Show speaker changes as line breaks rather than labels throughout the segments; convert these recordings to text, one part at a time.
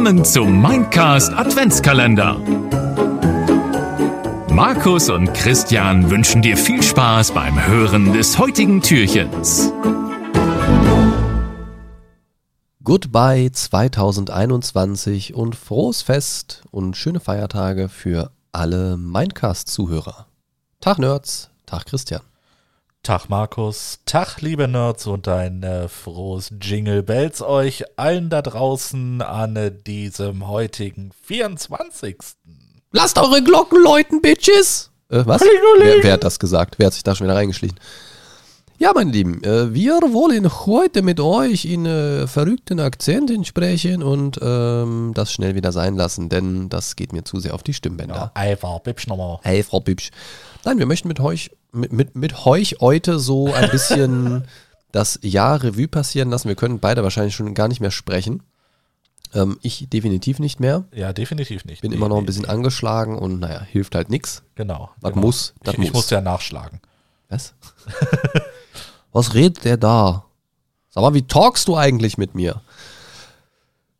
Willkommen zum Mindcast Adventskalender. Markus und Christian wünschen dir viel Spaß beim Hören des heutigen Türchens.
Goodbye 2021 und frohes Fest und schöne Feiertage für alle Mindcast-Zuhörer. Tag Nerds, Tag Christian.
Tag Markus, Tag liebe Nerds und ein äh, frohes Jingle Bells euch allen da draußen an äh, diesem heutigen 24.
Lasst eure Glocken läuten, Bitches! Äh, was? Wer, wer hat das gesagt? Wer hat sich da schon wieder reingeschlichen? Ja, meine Lieben, äh, wir wollen heute mit euch in äh, verrückten Akzenten sprechen und ähm, das schnell wieder sein lassen, denn das geht mir zu sehr auf die Stimmbänder.
Ey, war Bibsch nochmal.
Hey, Frau Bibsch. Nein, wir möchten mit euch, mit, mit, mit euch heute so ein bisschen das Jahr Revue passieren lassen. Wir können beide wahrscheinlich schon gar nicht mehr sprechen. Ähm, ich definitiv nicht mehr.
Ja, definitiv nicht.
Bin
Nee,
immer noch ein bisschen
nee.
angeschlagen und naja, hilft halt nix.
Genau.
Was
genau.
muss, das
ich, ich
muss.
musste ja nachschlagen.
Was? Was redet der da? Sag mal, wie talkst du eigentlich mit mir?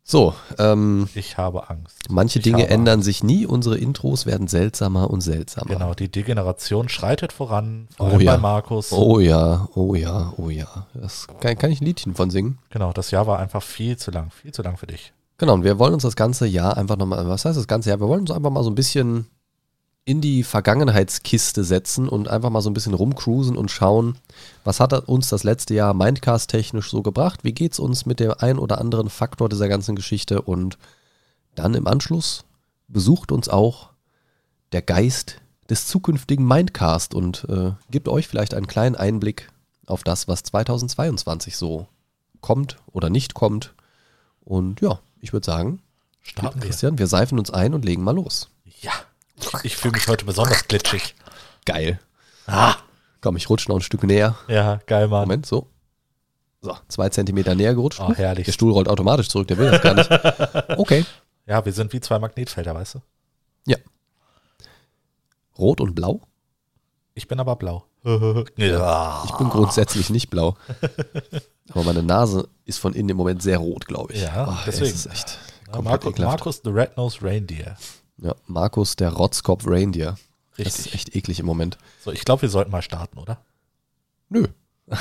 So, ähm,
Ich habe Angst.
manche
Ich
Dinge ändern sich nie. Unsere Intros werden seltsamer und seltsamer.
Genau, die Degeneration schreitet voran, vor
Oh
allem
ja.
bei Markus.
Oh ja, oh ja, oh ja. Das kann, kann ich ein Liedchen von singen.
Genau, das Jahr war einfach viel zu lang, viel zu lang für dich.
Genau, und wir wollen uns das ganze Jahr einfach nochmal, was heißt das ganze Jahr? Wir wollen uns einfach mal so ein bisschen in die Vergangenheitskiste setzen und einfach mal so ein bisschen rumcruisen und schauen, was hat uns das letzte Jahr Mindcast-technisch so gebracht? Wie geht's uns mit dem ein oder anderen Faktor dieser ganzen Geschichte? Und dann im Anschluss besucht uns auch der Geist des zukünftigen Mindcast und äh, gibt euch vielleicht einen kleinen Einblick auf das, was 2022 so kommt oder nicht kommt. Und ja, ich würde sagen,
Starten wir.
Christian, wir seifen uns ein und legen mal los.
Ich fühle mich heute besonders glitschig.
Geil.
Ah.
Komm, ich rutsche noch ein Stück näher.
Ja, geil, Mann.
Moment, so. So, zwei Zentimeter näher gerutscht.
Oh, herrlich.
Der Stuhl rollt automatisch zurück, der will das gar nicht. Okay.
Ja, wir sind wie zwei Magnetfelder, weißt du?
Ja. Rot und blau?
Ich bin aber blau. ja.
Ich bin grundsätzlich nicht blau. Aber meine Nase ist von innen im Moment sehr rot, glaube ich.
Ja,
Ach,
deswegen.
Es ist echt
Ja, Markus. Markus the Red-Nosed Reindeer.
Ja, Markus, der Rotzkopf Reindeer. Das ist
Richtig.
echt eklig im Moment.
So, ich glaube, wir sollten mal starten, oder?
Nö.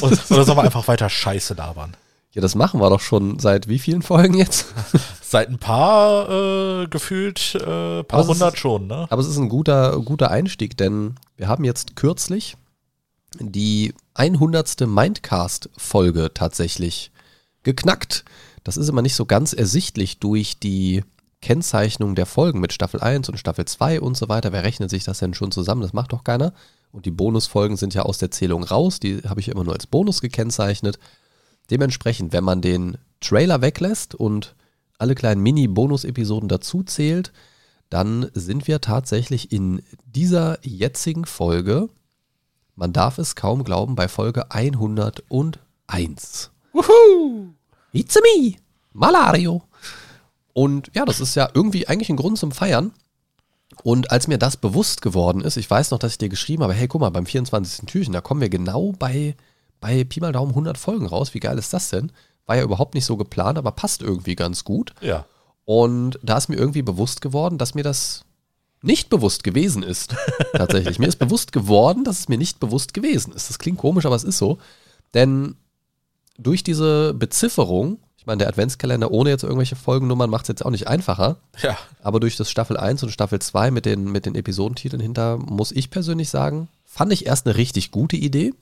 Und, oder sollen wir einfach weiter Scheiße labern?
Ja, das machen wir doch schon seit wie vielen Folgen jetzt?
Seit ein paar äh, gefühlt, äh, paar
ist-
hundert schon, ne?
Aber es ist ein guter, guter Einstieg, denn wir haben jetzt kürzlich die 100. Mindcast-Folge tatsächlich geknackt. Das ist immer nicht so ganz ersichtlich durch die Kennzeichnung der Folgen mit Staffel 1 und Staffel 2 und so weiter. Wer rechnet sich das denn schon zusammen? Das macht doch keiner. Und die Bonusfolgen sind ja aus der Zählung raus. Die habe ich immer nur als Bonus gekennzeichnet. Dementsprechend, wenn man den Trailer weglässt und alle kleinen Mini-Bonus-Episoden dazu zählt, dann sind wir tatsächlich in dieser jetzigen Folge, man darf es kaum glauben, bei Folge 101. Wuhu! It's me, Malario. Und ja, das ist ja irgendwie eigentlich ein Grund zum Feiern. Und als mir das bewusst geworden ist, ich weiß noch, dass ich dir geschrieben habe, hey, guck mal, beim 24. Türchen, da kommen wir genau bei, bei Pi mal Daumen 100 Folgen raus. Wie geil ist das denn? War ja überhaupt nicht so geplant, aber passt irgendwie ganz gut.
Ja.
Und da ist mir irgendwie bewusst geworden, dass mir das nicht bewusst gewesen ist. Tatsächlich. mir ist bewusst geworden, dass es mir nicht bewusst gewesen ist. Das klingt komisch, aber es ist so. Denn durch diese Bezifferung, ich meine, der Adventskalender ohne jetzt irgendwelche Folgennummern macht es jetzt auch nicht einfacher,
Ja.
aber durch das Staffel 1 und Staffel 2 mit den, mit den Episodentiteln hinter, muss ich persönlich sagen, fand ich erst eine richtig gute Idee.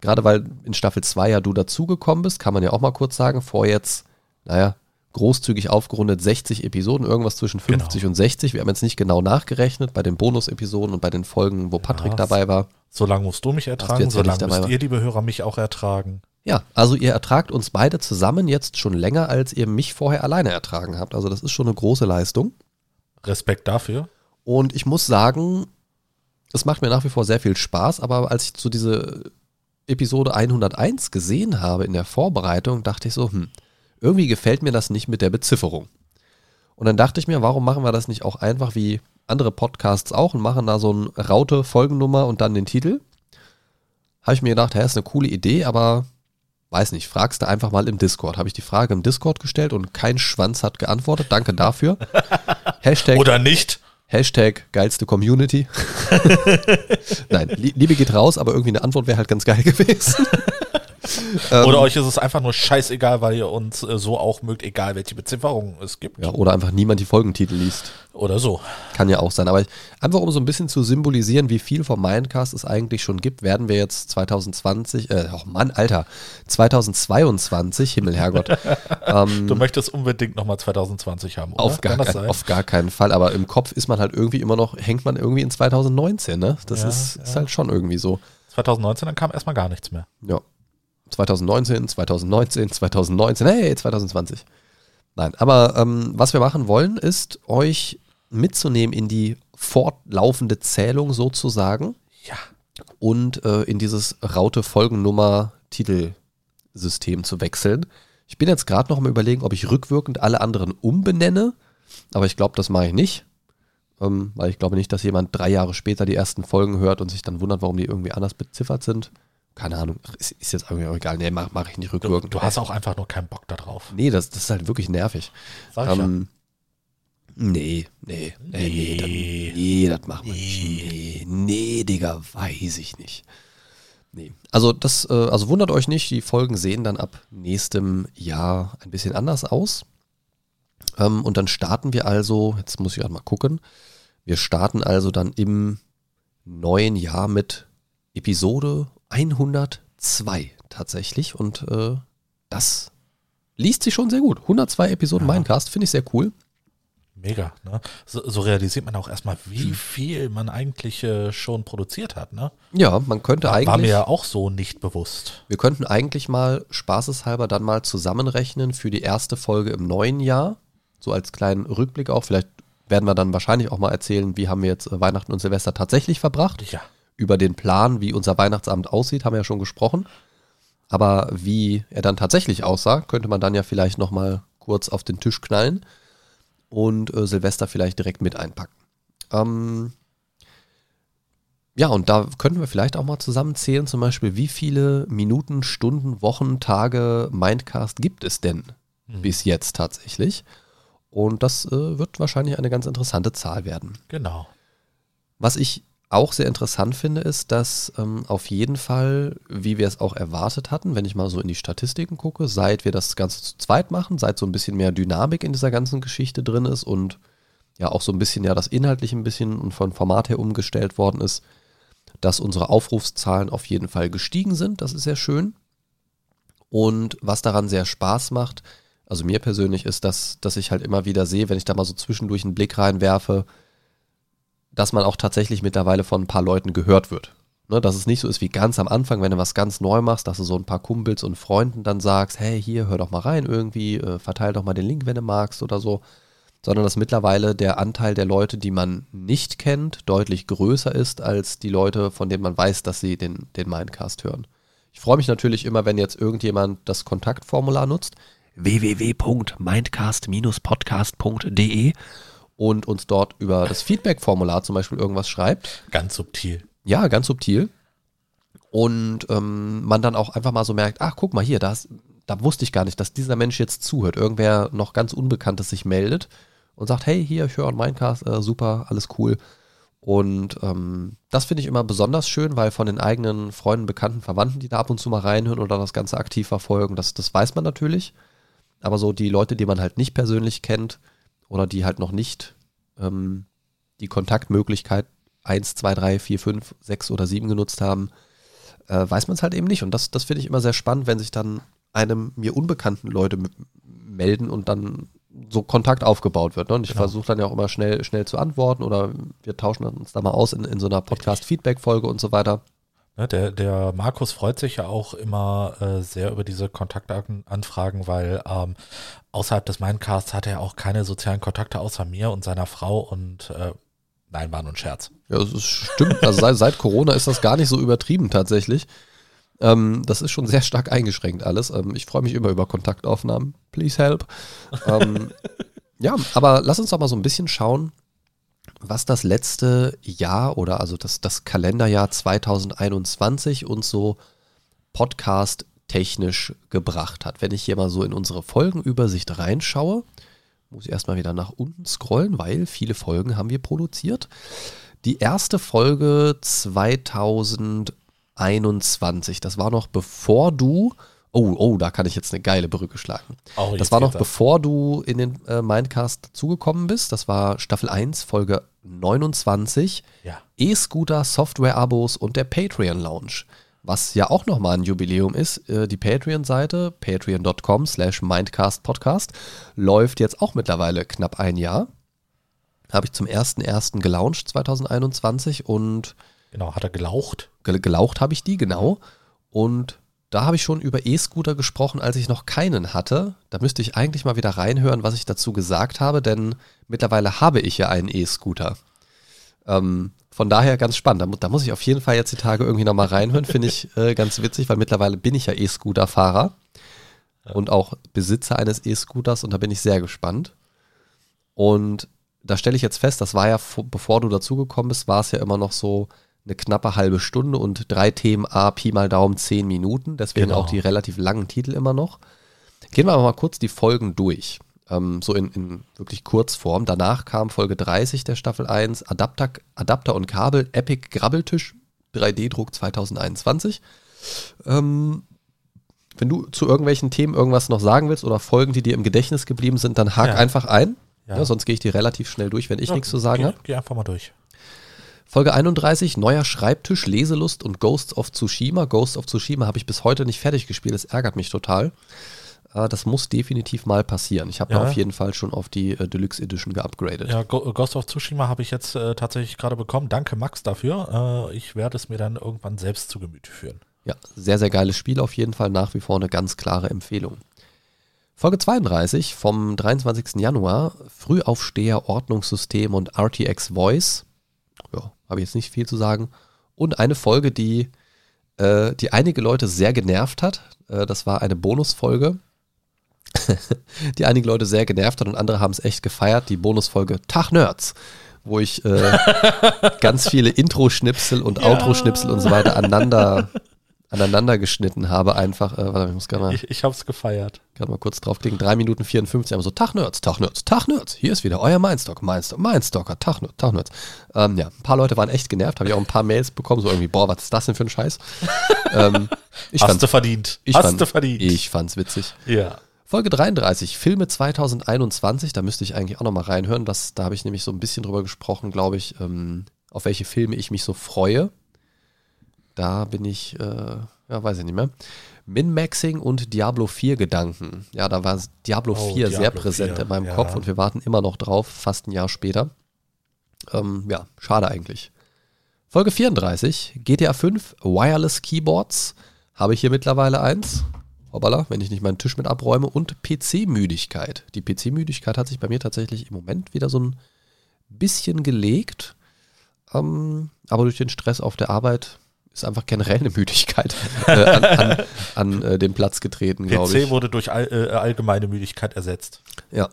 Gerade weil in Staffel 2 ja du dazugekommen bist, kann man ja auch mal kurz sagen, vor jetzt, naja, großzügig aufgerundet 60 Episoden, irgendwas zwischen 50 und 60. Wir haben jetzt nicht genau nachgerechnet bei den Bonus-Episoden und bei den Folgen, wo Patrick
Ja,
dabei war.
So lange musst du mich ertragen, so lange müsst ihr, liebe Hörer, mich auch ertragen.
Ja, also ihr ertragt uns beide zusammen jetzt schon länger, als ihr mich vorher alleine ertragen habt. Also das ist schon eine große Leistung.
Respekt dafür.
Und ich muss sagen, es macht mir nach wie vor sehr viel Spaß, aber als ich so diese Episode 101 gesehen habe in der Vorbereitung, dachte ich so, hm, irgendwie gefällt mir das nicht mit der Bezifferung. Und dann dachte ich mir, warum machen wir das nicht auch einfach wie andere Podcasts auch und machen da so ein Raute Folgennummer und dann den Titel? Habe ich mir gedacht, ja, ist eine coole Idee, aber weiß nicht, fragst du einfach mal im Discord. Habe ich die Frage im Discord gestellt und kein Schwanz hat geantwortet. Danke dafür. Hashtag,
Oder nicht?
Hashtag geilste Community. Nein, Lie- Liebe geht raus, aber irgendwie eine Antwort wäre halt ganz geil gewesen. Ähm,
Oder euch ist es einfach nur scheißegal, weil ihr uns äh, so auch mögt, egal welche Bezifferung es gibt.
Ja, oder einfach niemand die Folgentitel liest.
Oder so.
Kann ja auch sein. Aber ich, einfach um so ein bisschen zu symbolisieren, wie viel vom Mindcast es eigentlich schon gibt, werden wir jetzt 2020, äh, oh Mann, Alter, 2022, Himmel, Herrgott, ähm,
Du möchtest unbedingt nochmal 2020 haben, oder?
auf, gar kein, auf gar keinen Fall. Aber im Kopf ist man halt irgendwie immer noch, hängt man irgendwie in 2019, ne? Das
Ja,
ist, ist
ja.
halt schon irgendwie so.
2019, dann kam erstmal gar nichts mehr.
Ja. 2019, 2019, 2019, hey, 2020. Nein, aber ähm, was wir machen wollen, ist euch mitzunehmen in die fortlaufende Zählung sozusagen
Ja.
und äh, in dieses Raute Folgennummer Titelsystem zu wechseln. Ich bin jetzt gerade noch mal überlegen, ob ich rückwirkend alle anderen umbenenne, aber ich glaube, das mache ich nicht. Ähm, weil ich glaube nicht, dass jemand drei Jahre später die ersten Folgen hört und sich dann wundert, warum die irgendwie anders beziffert sind. Keine Ahnung, ist, ist jetzt irgendwie auch egal. Nee, mache mach ich nicht
Du,
rückwirkend.
du hast auch einfach nur keinen Bock da drauf.
Nee, das, das ist halt wirklich nervig.
Sag ich
Ähm, nee, nee, nee, nee, das,
Nee.
nee, das machen wir nicht. Nee, nee, Digga, weiß ich nicht. Nee. Also das, äh, also wundert euch nicht, die Folgen sehen dann ab nächstem Jahr ein bisschen anders aus. Ähm, und dann starten wir also, jetzt muss ich gerade mal gucken, wir starten also dann im neuen Jahr mit Episode 102 tatsächlich. Und äh, das liest sich schon sehr gut. 102 Episoden
Ja.
Minecast, finde ich sehr cool.
Mega. Ne? So, so realisiert man auch erstmal, wie viel man eigentlich äh, schon produziert hat. Ne?
Ja, man könnte
War,
eigentlich.
war mir ja auch so nicht bewusst.
Wir könnten eigentlich mal spaßeshalber dann mal zusammenrechnen für die erste Folge im neuen Jahr. So als kleinen Rückblick auch. Vielleicht werden wir dann wahrscheinlich auch mal erzählen, wie haben wir jetzt äh, Weihnachten und Silvester tatsächlich verbracht.
Ja.
Über den Plan, wie unser Weihnachtsabend aussieht, haben wir ja schon gesprochen. Aber wie er dann tatsächlich aussah, könnte man dann ja vielleicht nochmal kurz auf den Tisch knallen und äh, Silvester vielleicht direkt mit einpacken. Ähm, ja, und da könnten wir vielleicht auch mal zusammenzählen, zum Beispiel, wie viele Minuten, Stunden, Wochen, Tage Mindcast gibt es denn
Mhm.
bis jetzt tatsächlich? Und das äh, wird wahrscheinlich eine ganz interessante Zahl werden.
Genau.
Was ich auch sehr interessant finde, ist, dass ähm, auf jeden Fall, wie wir es auch erwartet hatten, wenn ich mal so in die Statistiken gucke, seit wir das Ganze zu zweit machen, seit so ein bisschen mehr Dynamik in dieser ganzen Geschichte drin ist und ja auch so ein bisschen ja das Inhaltliche ein bisschen und von Format her umgestellt worden ist, dass unsere Aufrufszahlen auf jeden Fall gestiegen sind. Das ist sehr schön. Und was daran sehr Spaß macht, also mir persönlich, ist, dass, dass ich halt immer wieder sehe, wenn ich da mal so zwischendurch einen Blick reinwerfe, dass man auch tatsächlich mittlerweile von ein paar Leuten gehört wird. Ne, dass es nicht so ist wie ganz am Anfang, wenn du was ganz neu machst, dass du so ein paar Kumpels und Freunden dann sagst, hey, hier, hör doch mal rein irgendwie, äh, verteil doch mal den Link, wenn du magst oder so. Sondern dass mittlerweile der Anteil der Leute, die man nicht kennt, deutlich größer ist als die Leute, von denen man weiß, dass sie den, den Mindcast hören. Ich freue mich natürlich immer, wenn jetzt irgendjemand das Kontaktformular nutzt, www.mindcast-podcast.de und uns dort über das Feedback-Formular zum Beispiel irgendwas schreibt.
Ganz subtil.
Ja, ganz subtil. Und ähm, man dann auch einfach mal so merkt, ach, guck mal hier, das, da wusste ich gar nicht, dass dieser Mensch jetzt zuhört. Irgendwer noch ganz Unbekanntes sich meldet und sagt, hey, hier, ich höre einen Mindcast, äh, super, alles cool. Und ähm, das finde ich immer besonders schön, weil von den eigenen Freunden, Bekannten, Verwandten, die da ab und zu mal reinhören oder das Ganze aktiv verfolgen, das, das weiß man natürlich. Aber so die Leute, die man halt nicht persönlich kennt oder die halt noch nicht ähm, die Kontaktmöglichkeit 1, 2, 3, 4, 5, 6 oder 7 genutzt haben, äh, weiß man es halt eben nicht. Und das, das finde ich immer sehr spannend, wenn sich dann einem mir unbekannten Leute melden und dann so Kontakt aufgebaut wird. Ne? Und ich
Genau.
versuche dann ja auch immer schnell, schnell zu antworten oder wir tauschen uns da mal aus in, in so einer Podcast-Feedback-Folge und so weiter.
Ne, der, der Markus freut sich ja auch immer äh, sehr über diese Kontaktanfragen, weil ähm, außerhalb des Mindcasts hat er auch keine sozialen Kontakte außer mir und seiner Frau und äh, nein, war nur ein Scherz.
Ja, das stimmt. Also seit, seit Corona ist das gar nicht so übertrieben tatsächlich. Ähm, das ist schon sehr stark eingeschränkt alles. Ähm, ich freue mich immer über Kontaktaufnahmen. Please help. ähm, ja, aber lass uns doch mal so ein bisschen schauen, was das letzte Jahr oder also das, das Kalenderjahr 2021 uns so technisch gebracht hat. Wenn ich hier mal so in unsere Folgenübersicht reinschaue, muss ich erstmal wieder nach unten scrollen, weil viele Folgen haben wir produziert. Die erste Folge 2021, das war noch bevor du Oh, oh, da kann ich jetzt eine geile Brücke schlagen. Oh, das war noch bevor du in den äh, Mindcast dazugekommen bist. Das war Staffel 1, Folge 29. Ja. E-Scooter, Software-Abos und der Patreon Lounge. Was ja auch nochmal ein Jubiläum ist. Äh, die Patreon-Seite, patreon.com slash mindcastpodcast, läuft jetzt auch mittlerweile knapp ein Jahr. Habe ich zum 1.1. gelauncht 2021 und.
Genau, hat er gelaucht?
Gelaucht habe ich die, genau. Und da habe ich schon über E-Scooter gesprochen, als ich noch keinen hatte. Da müsste ich eigentlich mal wieder reinhören, was ich dazu gesagt habe, denn mittlerweile habe ich ja einen E-Scooter. Ähm, von daher ganz spannend. Da, da, muss ich auf jeden Fall jetzt die Tage irgendwie nochmal reinhören. Finde ich äh, ganz witzig, weil mittlerweile bin ich ja E-Scooter-Fahrer und auch Besitzer eines E-Scooters und da bin ich sehr gespannt. Und da stelle ich jetzt fest, das war ja, bevor du dazugekommen bist, war es ja immer noch so, eine knappe halbe Stunde und drei Themen A, Pi mal Daumen, zehn Minuten. Deswegen genau. auch die relativ langen Titel immer noch. Gehen wir aber mal kurz die Folgen durch. Ähm, so in, in, wirklich Kurzform. Danach kam Folge 30 der Staffel 1, Adapter, Adapter und Kabel, Epic Grabbeltisch, 3D-Druck 2021. Ähm, wenn du zu irgendwelchen Themen irgendwas noch sagen willst oder Folgen, die dir im Gedächtnis geblieben sind, dann hak ja. einfach ein. Ja. Ja, sonst gehe ich die relativ schnell durch, wenn ich nichts zu sagen habe.
Geh einfach mal durch.
Folge 31, neuer Schreibtisch, Leselust und Ghosts of Tsushima. Ghosts of Tsushima habe ich bis heute nicht fertig gespielt, das ärgert mich total. Äh, das muss definitiv mal passieren. Ich habe ja. auf jeden Fall schon auf die äh, Deluxe Edition geupgradet.
Ja, Ghost of Tsushima habe ich jetzt äh, tatsächlich gerade bekommen. Danke, Max, dafür. Äh, ich werde es mir dann irgendwann selbst zu Gemüte führen.
Ja, sehr, sehr geiles Spiel auf jeden Fall. Nach wie vor eine ganz klare Empfehlung. Folge 32 vom 23. Januar. Frühaufsteher, Ordnungssystem und RTX Voice habe ich jetzt nicht viel zu sagen. Und eine Folge, die, äh, die einige Leute sehr genervt hat. Äh, das war eine Bonusfolge, die einige Leute sehr genervt hat und andere haben es echt gefeiert. Die Bonusfolge Tag Nerds, wo ich äh, ganz viele Intro-Schnipsel und ja. Outro-Schnipsel und so weiter aneinander aneinander geschnitten habe, einfach. Äh, warte, ich muss
mal. Ich, ich hab's gefeiert.
Gerade mal kurz draufklicken. 3 Minuten 54, aber so, Tag Nerds, Tag Nerds, Tag Nerds. Hier ist wieder euer Mindstock, Mindstock, Mindstalker, Tag Nerds, Tag Nerds. Ähm, ja, ein paar Leute waren echt genervt, habe ich auch ein paar Mails bekommen, so irgendwie, boah, was ist das denn für ein Scheiß?
ähm, ich Hast du verdient.
Ich
Hast
fand,
du verdient.
Ich fand's witzig.
Ja.
Folge 33, Filme 2021, da müsste ich eigentlich auch nochmal reinhören. Das, da habe ich nämlich so ein bisschen drüber gesprochen, glaube ich, ähm, auf welche Filme ich mich so freue. Da bin ich, äh, ja, weiß ich nicht mehr. Min-Maxing und Diablo 4 Gedanken. Ja, da war Diablo oh, 4 Diablo sehr präsent 4, in meinem ja. Kopf und wir warten immer noch drauf, fast ein Jahr später. Ähm, ja, schade eigentlich. Folge 34, GTA 5, Wireless Keyboards. Habe ich hier mittlerweile eins. Hoppala, wenn ich nicht meinen Tisch mit abräume. Und PC-Müdigkeit. Die PC-Müdigkeit hat sich bei mir tatsächlich im Moment wieder so ein bisschen gelegt. Ähm, aber durch den Stress auf der Arbeit ist einfach generell eine Müdigkeit äh, an, an, an äh, den Platz getreten, glaube ich.
PC wurde durch all, äh, allgemeine Müdigkeit ersetzt.
Ja.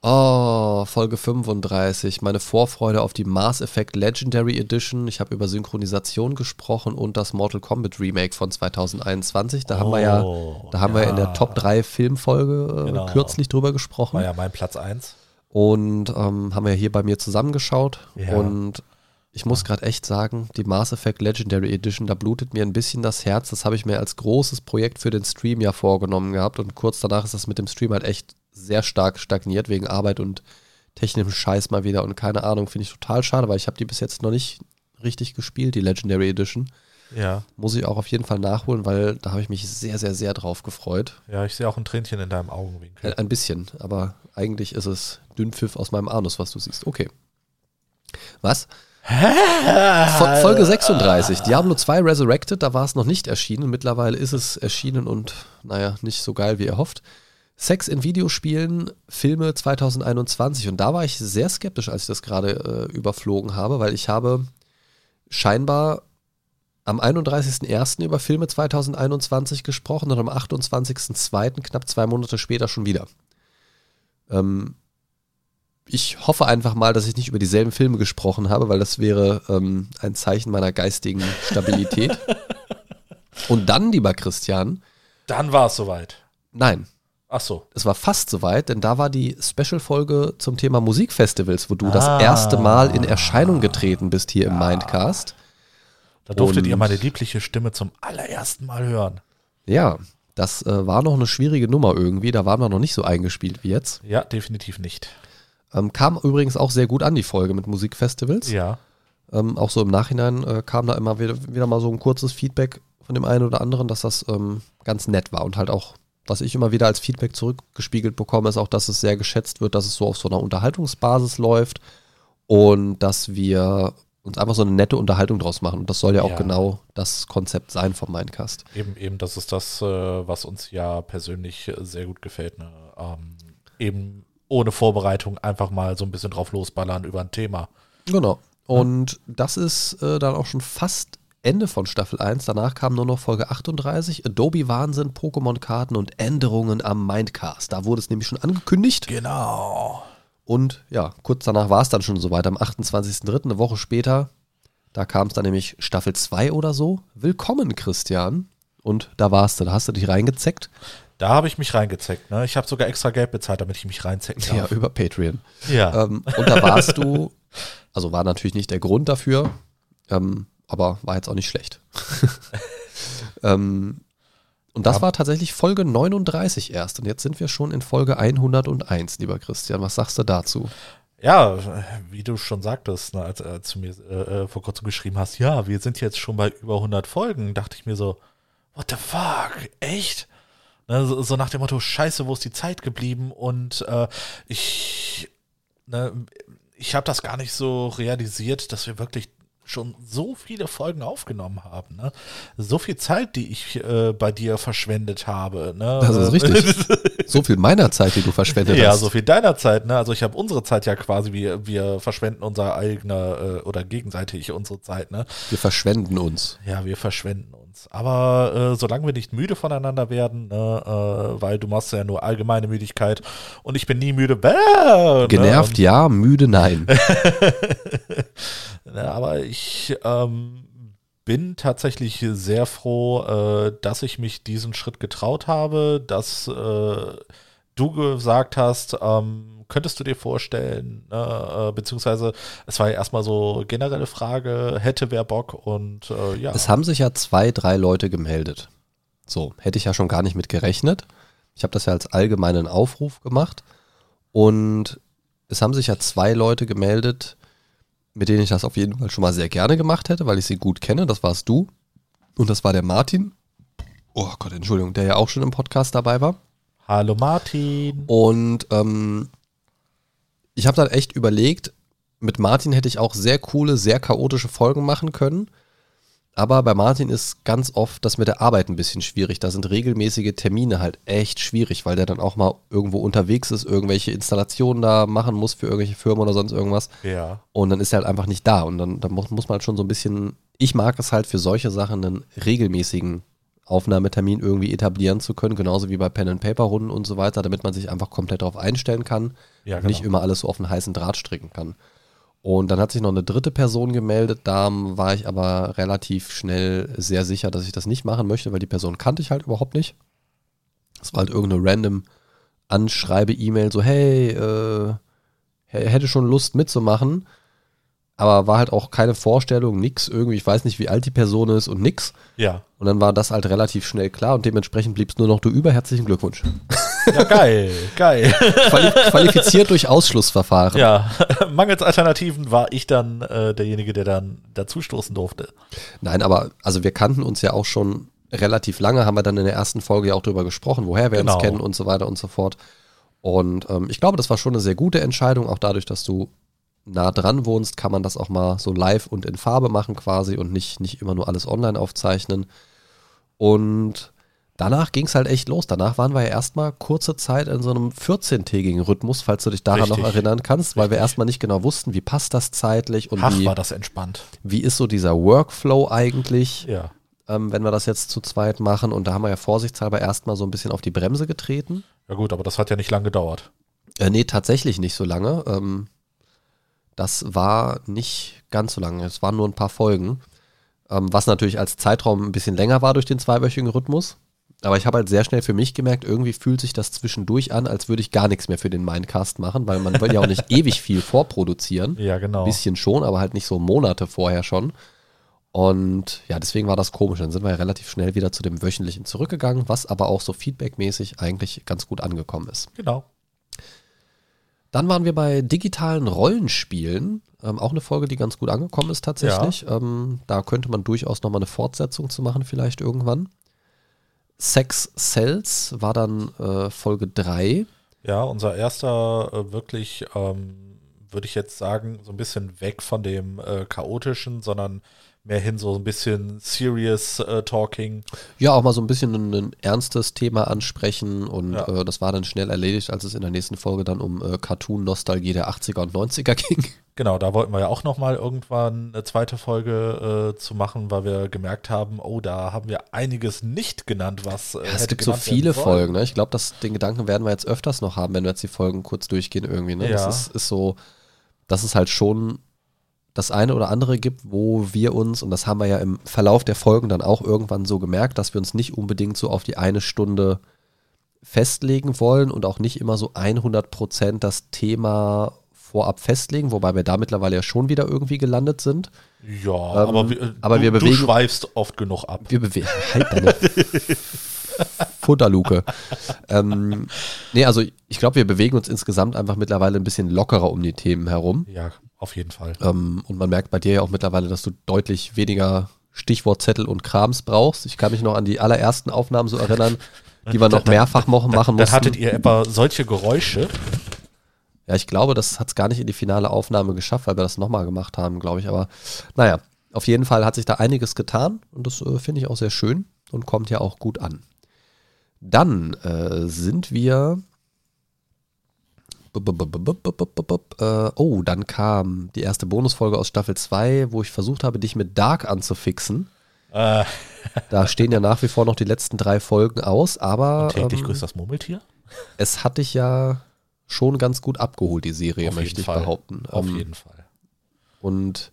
Oh, Folge 35. Meine Vorfreude auf die Mass Effect Legendary Edition. Ich habe über Synchronisation gesprochen und das Mortal Kombat Remake von 2021. Da oh, haben wir ja, oh, da haben ja. wir in der Top 3 Filmfolge äh, genau. kürzlich drüber gesprochen.
War ja mein Platz 1.
Und ähm, haben wir hier bei mir zusammengeschaut. Ja. Und ich muss gerade echt sagen, die Mass Effect Legendary Edition, da blutet mir ein bisschen das Herz. Das habe ich mir als großes Projekt für den Stream ja vorgenommen gehabt und kurz danach ist das mit dem Stream halt echt sehr stark stagniert wegen Arbeit und technischem Scheiß mal wieder und keine Ahnung, finde ich total schade, weil ich habe die bis jetzt noch nicht richtig gespielt, die Legendary Edition.
Ja.
Muss ich auch auf jeden Fall nachholen, weil da habe ich mich sehr, sehr, sehr drauf gefreut.
Ja, ich sehe auch ein Tränchen in deinem Augenwinkel.
Ein bisschen, aber eigentlich ist es Dünnpfiff aus meinem Anus, was du siehst. Okay. Was? Folge 36, Diablo 2 Resurrected, da war es noch nicht erschienen. Mittlerweile ist es erschienen und, naja, nicht so geil, wie er hofft. Sex in Videospielen, Filme 2021. Und da war ich sehr skeptisch, als ich das gerade äh, überflogen habe, weil ich habe scheinbar am 31.01. über Filme 2021 gesprochen und am 28.02. knapp zwei Monate später schon wieder. Ähm, ich hoffe einfach mal, dass ich nicht über dieselben Filme gesprochen habe, weil das wäre ähm, ein Zeichen meiner geistigen Stabilität. Und dann, lieber Christian,
Dann war es soweit.
Nein,
Ach so.
es war fast soweit, denn da war die Special-Folge zum Thema Musikfestivals, wo du das
Ah.
erste Mal in Erscheinung getreten bist hier im Mindcast.
Da durftet
Und-
ihr meine liebliche Stimme zum allerersten Mal hören.
Ja, das äh, war noch eine schwierige Nummer irgendwie, da waren wir noch nicht so eingespielt wie jetzt.
Ja, definitiv nicht.
Ähm, kam übrigens auch sehr gut an, die Folge mit Musikfestivals.
Ja.
Ähm, auch so im Nachhinein äh, kam da immer wieder, wieder mal so ein kurzes Feedback von dem einen oder anderen, dass das ähm, ganz nett war. Und halt auch, was ich immer wieder als Feedback zurückgespiegelt bekomme, ist auch, dass es sehr geschätzt wird, dass es so auf so einer Unterhaltungsbasis läuft und dass wir uns einfach so eine nette Unterhaltung draus machen. Und das soll ja auch
Ja.
genau das Konzept sein vom Mindcast.
Eben, eben, das ist das, äh, was uns ja persönlich sehr gut gefällt. Ne? Ähm, eben ohne Vorbereitung einfach mal so ein bisschen drauf losballern über ein Thema.
Genau. Und das ist äh, dann auch schon fast Ende von Staffel 1. Danach kam nur noch Folge 38, Adobe Wahnsinn, Pokémon-Karten und Änderungen am Mindcast. Da wurde es nämlich schon angekündigt.
Genau.
Und ja, kurz danach war es dann schon soweit, am 28.03., eine Woche später. Da kam es dann nämlich Staffel 2 oder so. Willkommen, Christian. Und da warst du, da hast du dich reingezeckt.
Da habe ich mich reingezeckt. Ne? Ich habe sogar extra Geld bezahlt, damit ich mich reinzecken
Ja,
darf.
über Patreon.
Ja.
Ähm, und da warst du, also war natürlich nicht der Grund dafür, ähm, aber war jetzt auch nicht schlecht. ähm, und das
Ja.
war tatsächlich Folge 39 erst. Und jetzt sind wir schon in Folge 101, lieber Christian. Was sagst du dazu?
Ja, wie du schon sagtest, ne, als, als du mir äh, äh, vor kurzem geschrieben hast, ja, wir sind jetzt schon bei über 100 Folgen, dachte ich mir so, what the fuck, echt? Ne, so, so nach dem Motto, scheiße, wo ist die Zeit geblieben? Und äh, ich, ne, ich habe das gar nicht so realisiert, dass wir wirklich schon so viele Folgen aufgenommen haben. Ne? So viel Zeit, die ich äh, bei dir verschwendet habe. Ne?
Das ist richtig. So viel meiner Zeit, die du verschwendet
Ja,
hast.
so viel deiner Zeit, ne? Also ich habe unsere Zeit ja quasi, wir, wir verschwenden unsere eigene äh, oder gegenseitig unsere Zeit, ne?
Wir verschwenden uns.
Ja, wir verschwenden uns. Aber äh, solange wir nicht müde voneinander werden, ne, äh, weil du machst ja nur allgemeine Müdigkeit und ich bin nie müde. Bäh,
Genervt,
ne?
ja, müde, nein.
Ne, aber ich ähm, bin tatsächlich sehr froh, äh, dass ich mich diesen Schritt getraut habe, dass äh, du gesagt hast, ähm, könntest du dir vorstellen, ne, äh, beziehungsweise es war ja erstmal so generelle Frage, hätte wer Bock und äh, ja.
Es haben sich ja zwei, drei Leute gemeldet. So, hätte ich ja schon gar nicht mit gerechnet. Ich habe das ja als allgemeinen Aufruf gemacht. Und es haben sich ja zwei Leute gemeldet, mit denen ich das auf jeden Fall schon mal sehr gerne gemacht hätte, weil ich sie gut kenne. Das warst du. Und das war der Martin. Oh Gott, Entschuldigung, der ja auch schon im Podcast dabei war.
Hallo Martin.
Und ähm, ich habe dann echt überlegt, mit Martin hätte ich auch sehr coole, sehr chaotische Folgen machen können. Aber bei Martin ist ganz oft das mit der Arbeit ein bisschen schwierig. Da sind regelmäßige Termine halt echt schwierig, weil der dann auch mal irgendwo unterwegs ist, irgendwelche Installationen da machen muss für irgendwelche Firmen oder sonst irgendwas.
Ja.
Und dann ist er halt einfach nicht da. Und dann, dann muss, muss man halt schon so ein bisschen, ich mag es halt für solche Sachen einen regelmäßigen Aufnahmetermin irgendwie etablieren zu können, genauso wie bei Pen and Paper Runden und so weiter, damit man sich einfach komplett darauf einstellen kann
Ja,
und nicht
genau.
immer alles so auf einen heißen Draht stricken kann. Und dann hat sich noch eine dritte Person gemeldet, da war ich aber relativ schnell sehr sicher, dass ich das nicht machen möchte, weil die Person kannte ich halt überhaupt nicht. Es war halt irgendeine random Anschreibe-E-Mail, so hey, äh, hätte schon Lust mitzumachen, aber war halt auch keine Vorstellung, nix irgendwie, ich weiß nicht, wie alt die Person ist und nix.
Ja.
Und dann war das halt relativ schnell klar und dementsprechend blieb es nur noch du über. Herzlichen Glückwunsch.
Ja, geil, geil.
Quali qualifiziert durch Ausschlussverfahren.
Ja, mangels Alternativen war ich dann äh, derjenige, der dann dazustoßen durfte.
Nein, aber also wir kannten uns ja auch schon relativ lange, haben wir dann in der ersten Folge ja auch drüber gesprochen, woher wir
Genau.
uns kennen und so weiter und so fort. Und ähm, ich glaube, das war schon eine sehr gute Entscheidung, auch dadurch, dass du nah dran wohnst, kann man das auch mal so live und in Farbe machen quasi und nicht, nicht immer nur alles online aufzeichnen. Und danach ging es halt echt los. Danach waren wir ja erstmal kurze Zeit in so einem 14-tägigen Rhythmus, falls du dich daran
Richtig.
noch erinnern kannst, weil wir erstmal nicht genau wussten, wie passt das zeitlich und
Ach,
wie,
war das entspannt.
wie ist so dieser Workflow eigentlich
Ja.
ähm, wenn wir das jetzt zu zweit machen. Und da haben wir ja vorsichtshalber erstmal so ein bisschen auf die Bremse getreten.
Ja gut, aber das hat ja nicht lange gedauert.
Äh, nee, tatsächlich nicht so lange. Ähm, das war nicht ganz so lange. Es waren nur ein paar Folgen. Ähm, was natürlich als Zeitraum ein bisschen länger war durch den zweiwöchigen Rhythmus. Aber ich habe halt sehr schnell für mich gemerkt, irgendwie fühlt sich das zwischendurch an, als würde ich gar nichts mehr für den Mindcast machen, weil man will ja auch nicht ewig viel vorproduzieren.
Ja, genau.
Ein bisschen schon, aber halt nicht so Monate vorher schon. Und ja, deswegen war das komisch. Dann sind wir ja relativ schnell wieder zu dem wöchentlichen zurückgegangen, was aber auch so feedbackmäßig eigentlich ganz gut angekommen ist.
Genau.
Dann waren wir bei digitalen Rollenspielen. Ähm, auch eine Folge, die ganz gut angekommen ist tatsächlich. Ähm, da könnte man durchaus nochmal eine Fortsetzung zu machen, vielleicht irgendwann. Sex Cells war dann äh, Folge 3.
Ja, unser erster äh, wirklich, ähm, würde ich jetzt sagen, so ein bisschen weg von dem äh, chaotischen, sondern mehr hin so ein bisschen serious äh, Talking.
Ja, auch mal so ein bisschen ein, ein ernstes Thema ansprechen und
Ja.
äh, das war dann schnell erledigt, als es in der nächsten Folge dann um äh, Cartoon-Nostalgie der 80er und 90er ging.
Genau, da wollten wir ja auch nochmal irgendwann eine zweite Folge äh, zu machen, weil wir gemerkt haben, oh, da haben wir einiges nicht genannt, was äh,
Ja, es gibt so viele. Folgen. Ne? Ich glaube, den Gedanken werden wir jetzt öfters noch haben, wenn wir jetzt die Folgen kurz durchgehen irgendwie. Ne?
Ja.
Das ist, ist so, dass es halt schon das eine oder andere gibt, wo wir uns, und das haben wir ja im Verlauf der Folgen dann auch irgendwann so gemerkt, dass wir uns nicht unbedingt so auf die eine Stunde festlegen wollen und auch nicht immer so 100 Prozent das Thema vorab festlegen, wobei wir da mittlerweile ja schon wieder irgendwie gelandet sind.
Ja, aber, wir,
aber
du,
wir
du
bewegen-
schweifst oft genug ab.
Wir bewegen halt deine Futterluke. ähm, nee, also ich glaube, wir bewegen uns insgesamt einfach mittlerweile ein bisschen lockerer um die Themen herum.
Ja, auf jeden Fall.
Ähm, und man merkt bei dir ja auch mittlerweile, dass du deutlich weniger Stichwortzettel und Krams brauchst. Ich kann mich noch an die allerersten Aufnahmen so erinnern, die wir noch
Dann-
mehrfach machen, machen
Dann
mussten.
hattet ihr etwa solche Geräusche.
Ja, ich glaube, das hat es gar nicht in die finale Aufnahme geschafft, weil wir das nochmal gemacht haben, glaube ich. Aber naja, auf jeden Fall hat sich da einiges getan und das äh, finde ich auch sehr schön und kommt ja auch gut an. Dann äh, sind wir. Äh, oh, dann kam die erste Bonusfolge aus Staffel 2, wo ich versucht habe, dich mit Dark anzufixen.
Äh,
Da stehen ja nach wie vor noch die letzten drei Folgen aus, aber
täglich
ähm,
grüßt das Murmeltier.
es hat dich ja schon ganz gut abgeholt, die Serie,
Auf
möchte ich
Fall.
behaupten.
Auf
Ähm,
jeden Fall.
Und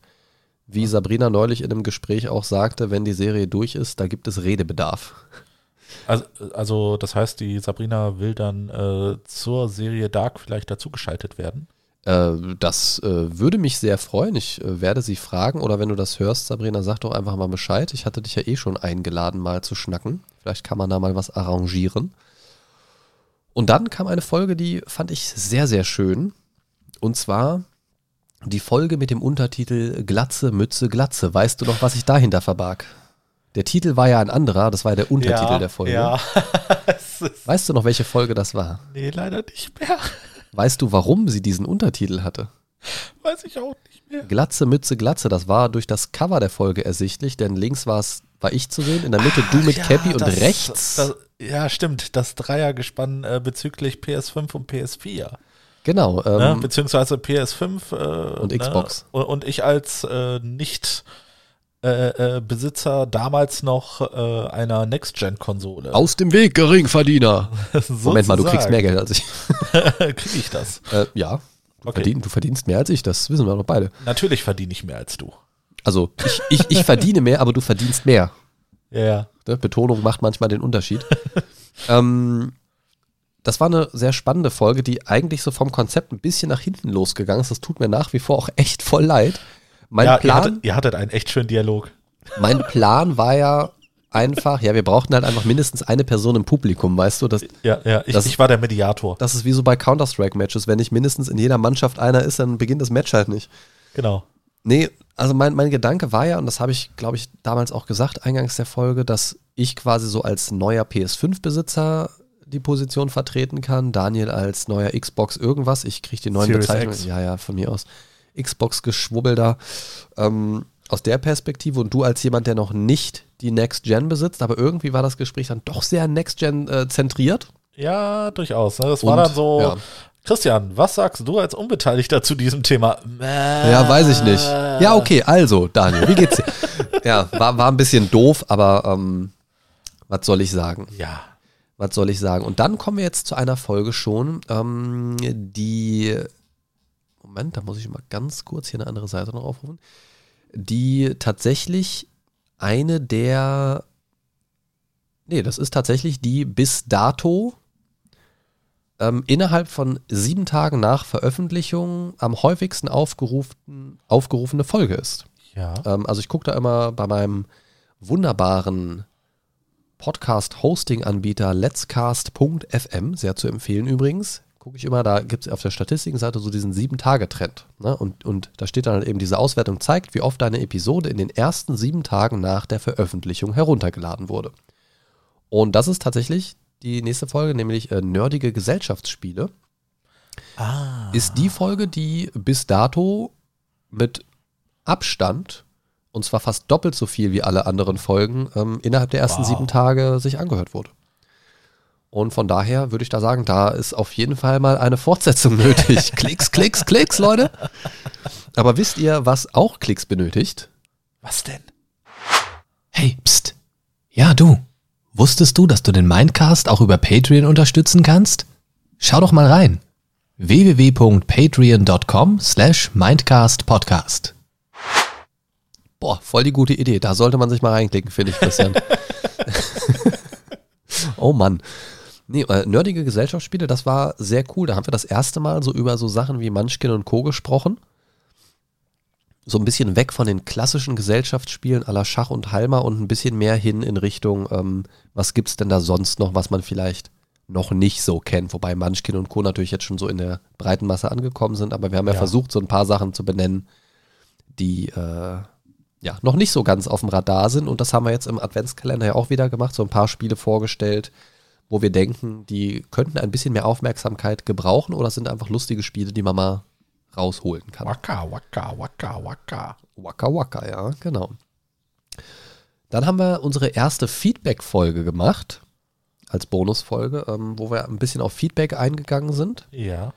wie Sabrina neulich in einem Gespräch auch sagte, wenn die Serie durch ist, da gibt es Redebedarf.
Also, also das heißt, die Sabrina will dann äh, zur Serie Dark vielleicht dazugeschaltet werden.
Äh, das äh, würde mich sehr freuen. Ich äh, werde sie fragen oder wenn du das hörst, Sabrina, sag doch einfach mal Bescheid. Ich hatte dich ja eh schon eingeladen, mal zu schnacken. Vielleicht kann man da mal was arrangieren. Und dann kam eine Folge, die fand ich sehr, sehr schön. Und zwar die Folge mit dem Untertitel Glatze, Mütze, Glatze. Weißt du noch, was sich dahinter verbarg? Der Titel war ja ein anderer, das war ja der Untertitel der Folge.
Ja.
Weißt du noch, welche Folge das war?
nee, leider nicht mehr.
Weißt du, warum sie diesen Untertitel hatte?
Weiß ich auch nicht mehr.
Glatze, Mütze, Glatze, das war durch das Cover der Folge ersichtlich, denn links war es, war ich zu sehen, in der Mitte du mit
Ja,
Cappy und
das-
rechts.
Das, ja, stimmt. Das Dreiergespann äh, bezüglich PS5 und PS4.
genau. Ähm,
ne? Beziehungsweise PS5 äh,
Und Xbox.
Ne? Und, und ich als äh, nicht äh, äh, Besitzer damals noch äh, einer Next-Gen-Konsole.
Aus dem Weg, Geringverdiener. Moment mal, du kriegst mehr Geld als ich.
Krieg ich das?
Äh, ja. Du,
Okay.
verdien, du verdienst mehr als ich, das wissen wir doch beide.
Natürlich verdiene ich mehr als du.
Also, ich, ich, ich verdiene mehr, aber du verdienst mehr.
Ja, ja.
Ne? Betonung macht manchmal den Unterschied. ähm, das war eine sehr spannende Folge, die eigentlich so vom Konzept ein bisschen nach hinten losgegangen ist. Das tut mir nach wie vor auch echt voll leid. Mein,
ja ihr,
Plan,
hattet, ihr hattet einen echt schönen Dialog.
mein Plan war ja einfach, ja, wir brauchten halt einfach mindestens eine Person im Publikum, weißt du? Das,
Ja, ja. Ich,
Das-
ich war der Mediator.
das ist wie so bei Counter-Strike-Matches. Wenn nicht mindestens in jeder Mannschaft einer ist, dann beginnt das Match halt nicht.
Genau.
Nee, also mein, mein Gedanke war ja, und das habe ich, glaube ich, damals auch gesagt, eingangs der Folge, dass ich quasi so als neuer PS5-Besitzer die Position vertreten kann, Daniel als neuer Xbox irgendwas, ich kriege die neuen
Series
Bezeichnungen,
X.
ja, ja, von mir aus, Xbox-Geschwubbel da, ähm, aus der Perspektive und du als jemand, der noch nicht die Next Gen besitzt, aber irgendwie war das Gespräch dann doch sehr Next Gen äh, zentriert.
Ja, durchaus. Ne? Das war
Und,
dann so.
ja.
Christian, was sagst du als Unbeteiligter zu diesem Thema?
Ja, weiß ich nicht. Ja, okay, also, Daniel, wie geht's dir? ja, war, war ein bisschen doof, aber ähm, was soll ich sagen?
Ja.
Was soll ich sagen? Und dann kommen wir jetzt zu einer Folge schon, ähm, die. Moment, da muss ich mal ganz kurz hier eine andere Seite noch aufrufen. Die tatsächlich eine der Nee, das ist tatsächlich die bis dato ähm, innerhalb von sieben Tagen nach Veröffentlichung am häufigsten aufgerufen, aufgerufene Folge ist.
Ja.
Ähm, also ich gucke da immer bei meinem wunderbaren Podcast-Hosting-Anbieter letscast.fm, sehr zu empfehlen übrigens, gucke ich immer, da gibt es auf der Statistikenseite so diesen Sieben-Tage-Trend. Ne? Und, und da steht dann halt eben diese Auswertung, zeigt, wie oft deine Episode in den ersten sieben Tagen nach der Veröffentlichung heruntergeladen wurde. Und das ist tatsächlich die nächste Folge, nämlich äh, Nerdige Gesellschaftsspiele.
Ah.
Ist die Folge, die bis dato mit Abstand, und zwar fast doppelt so viel wie alle anderen Folgen, ähm, innerhalb der ersten
Wow.
sieben Tage sich angehört wurde. Und von daher würde ich da sagen, da ist auf jeden Fall mal eine Fortsetzung nötig. Klicks, Klicks, Klicks, Leute. Aber wisst ihr, was auch Klicks benötigt?
Was denn?
Hey, pst. Ja, du. Wusstest du, dass du den Mindcast auch über Patreon unterstützen kannst? Schau doch mal rein. www.patreon.com slash mindcastpodcast.
Boah, voll die gute Idee. Da sollte man sich mal reinklicken, finde ich, Christian. oh Mann. Nee, äh, nerdige Gesellschaftsspiele, das war sehr cool. Da haben wir das erste Mal so über so Sachen wie Munchkin und Co. gesprochen. So ein bisschen weg von den klassischen Gesellschaftsspielen aller Schach und Halma und ein bisschen mehr hin in Richtung, ähm, was gibt's denn da sonst noch, was man vielleicht noch nicht so kennt. Wobei Munchkin und Co. natürlich jetzt schon so in der breiten Masse angekommen sind, aber wir haben ja,
Ja.
versucht, so ein paar Sachen zu benennen, die äh, ja noch nicht so ganz auf dem Radar sind. Und das haben wir jetzt im Adventskalender ja auch wieder gemacht, so ein paar Spiele vorgestellt, wo wir denken, die könnten ein bisschen mehr Aufmerksamkeit gebrauchen oder sind einfach lustige Spiele, die man mal rausholen kann.
Waka, waka, waka, waka.
Waka Waka, ja, genau. Dann haben wir unsere erste Feedback-Folge gemacht, als Bonusfolge, ähm, wo wir ein bisschen auf Feedback eingegangen sind.
Ja.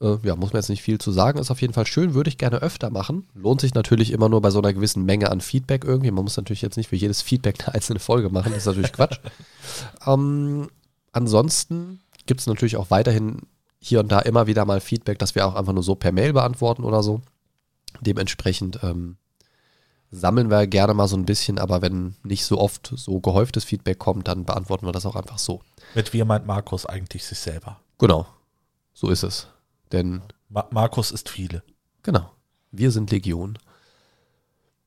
Äh, ja, muss man jetzt nicht viel zu sagen, ist auf jeden Fall schön, würde ich gerne öfter machen. Lohnt sich natürlich immer nur bei so einer gewissen Menge an Feedback irgendwie. Man muss natürlich jetzt nicht für jedes Feedback eine einzelne Folge machen, das ist natürlich Quatsch. ähm, ansonsten gibt es natürlich auch weiterhin hier und da immer wieder mal Feedback, dass wir auch einfach nur so per Mail beantworten oder so. Dementsprechend ähm, sammeln wir gerne mal so ein bisschen, aber wenn nicht so oft so gehäuftes Feedback kommt, dann beantworten wir das auch einfach so.
Mit wir meint Markus eigentlich sich selber.
Genau, so ist es. Denn
Ma Markus ist viele.
Genau. Wir sind Legion.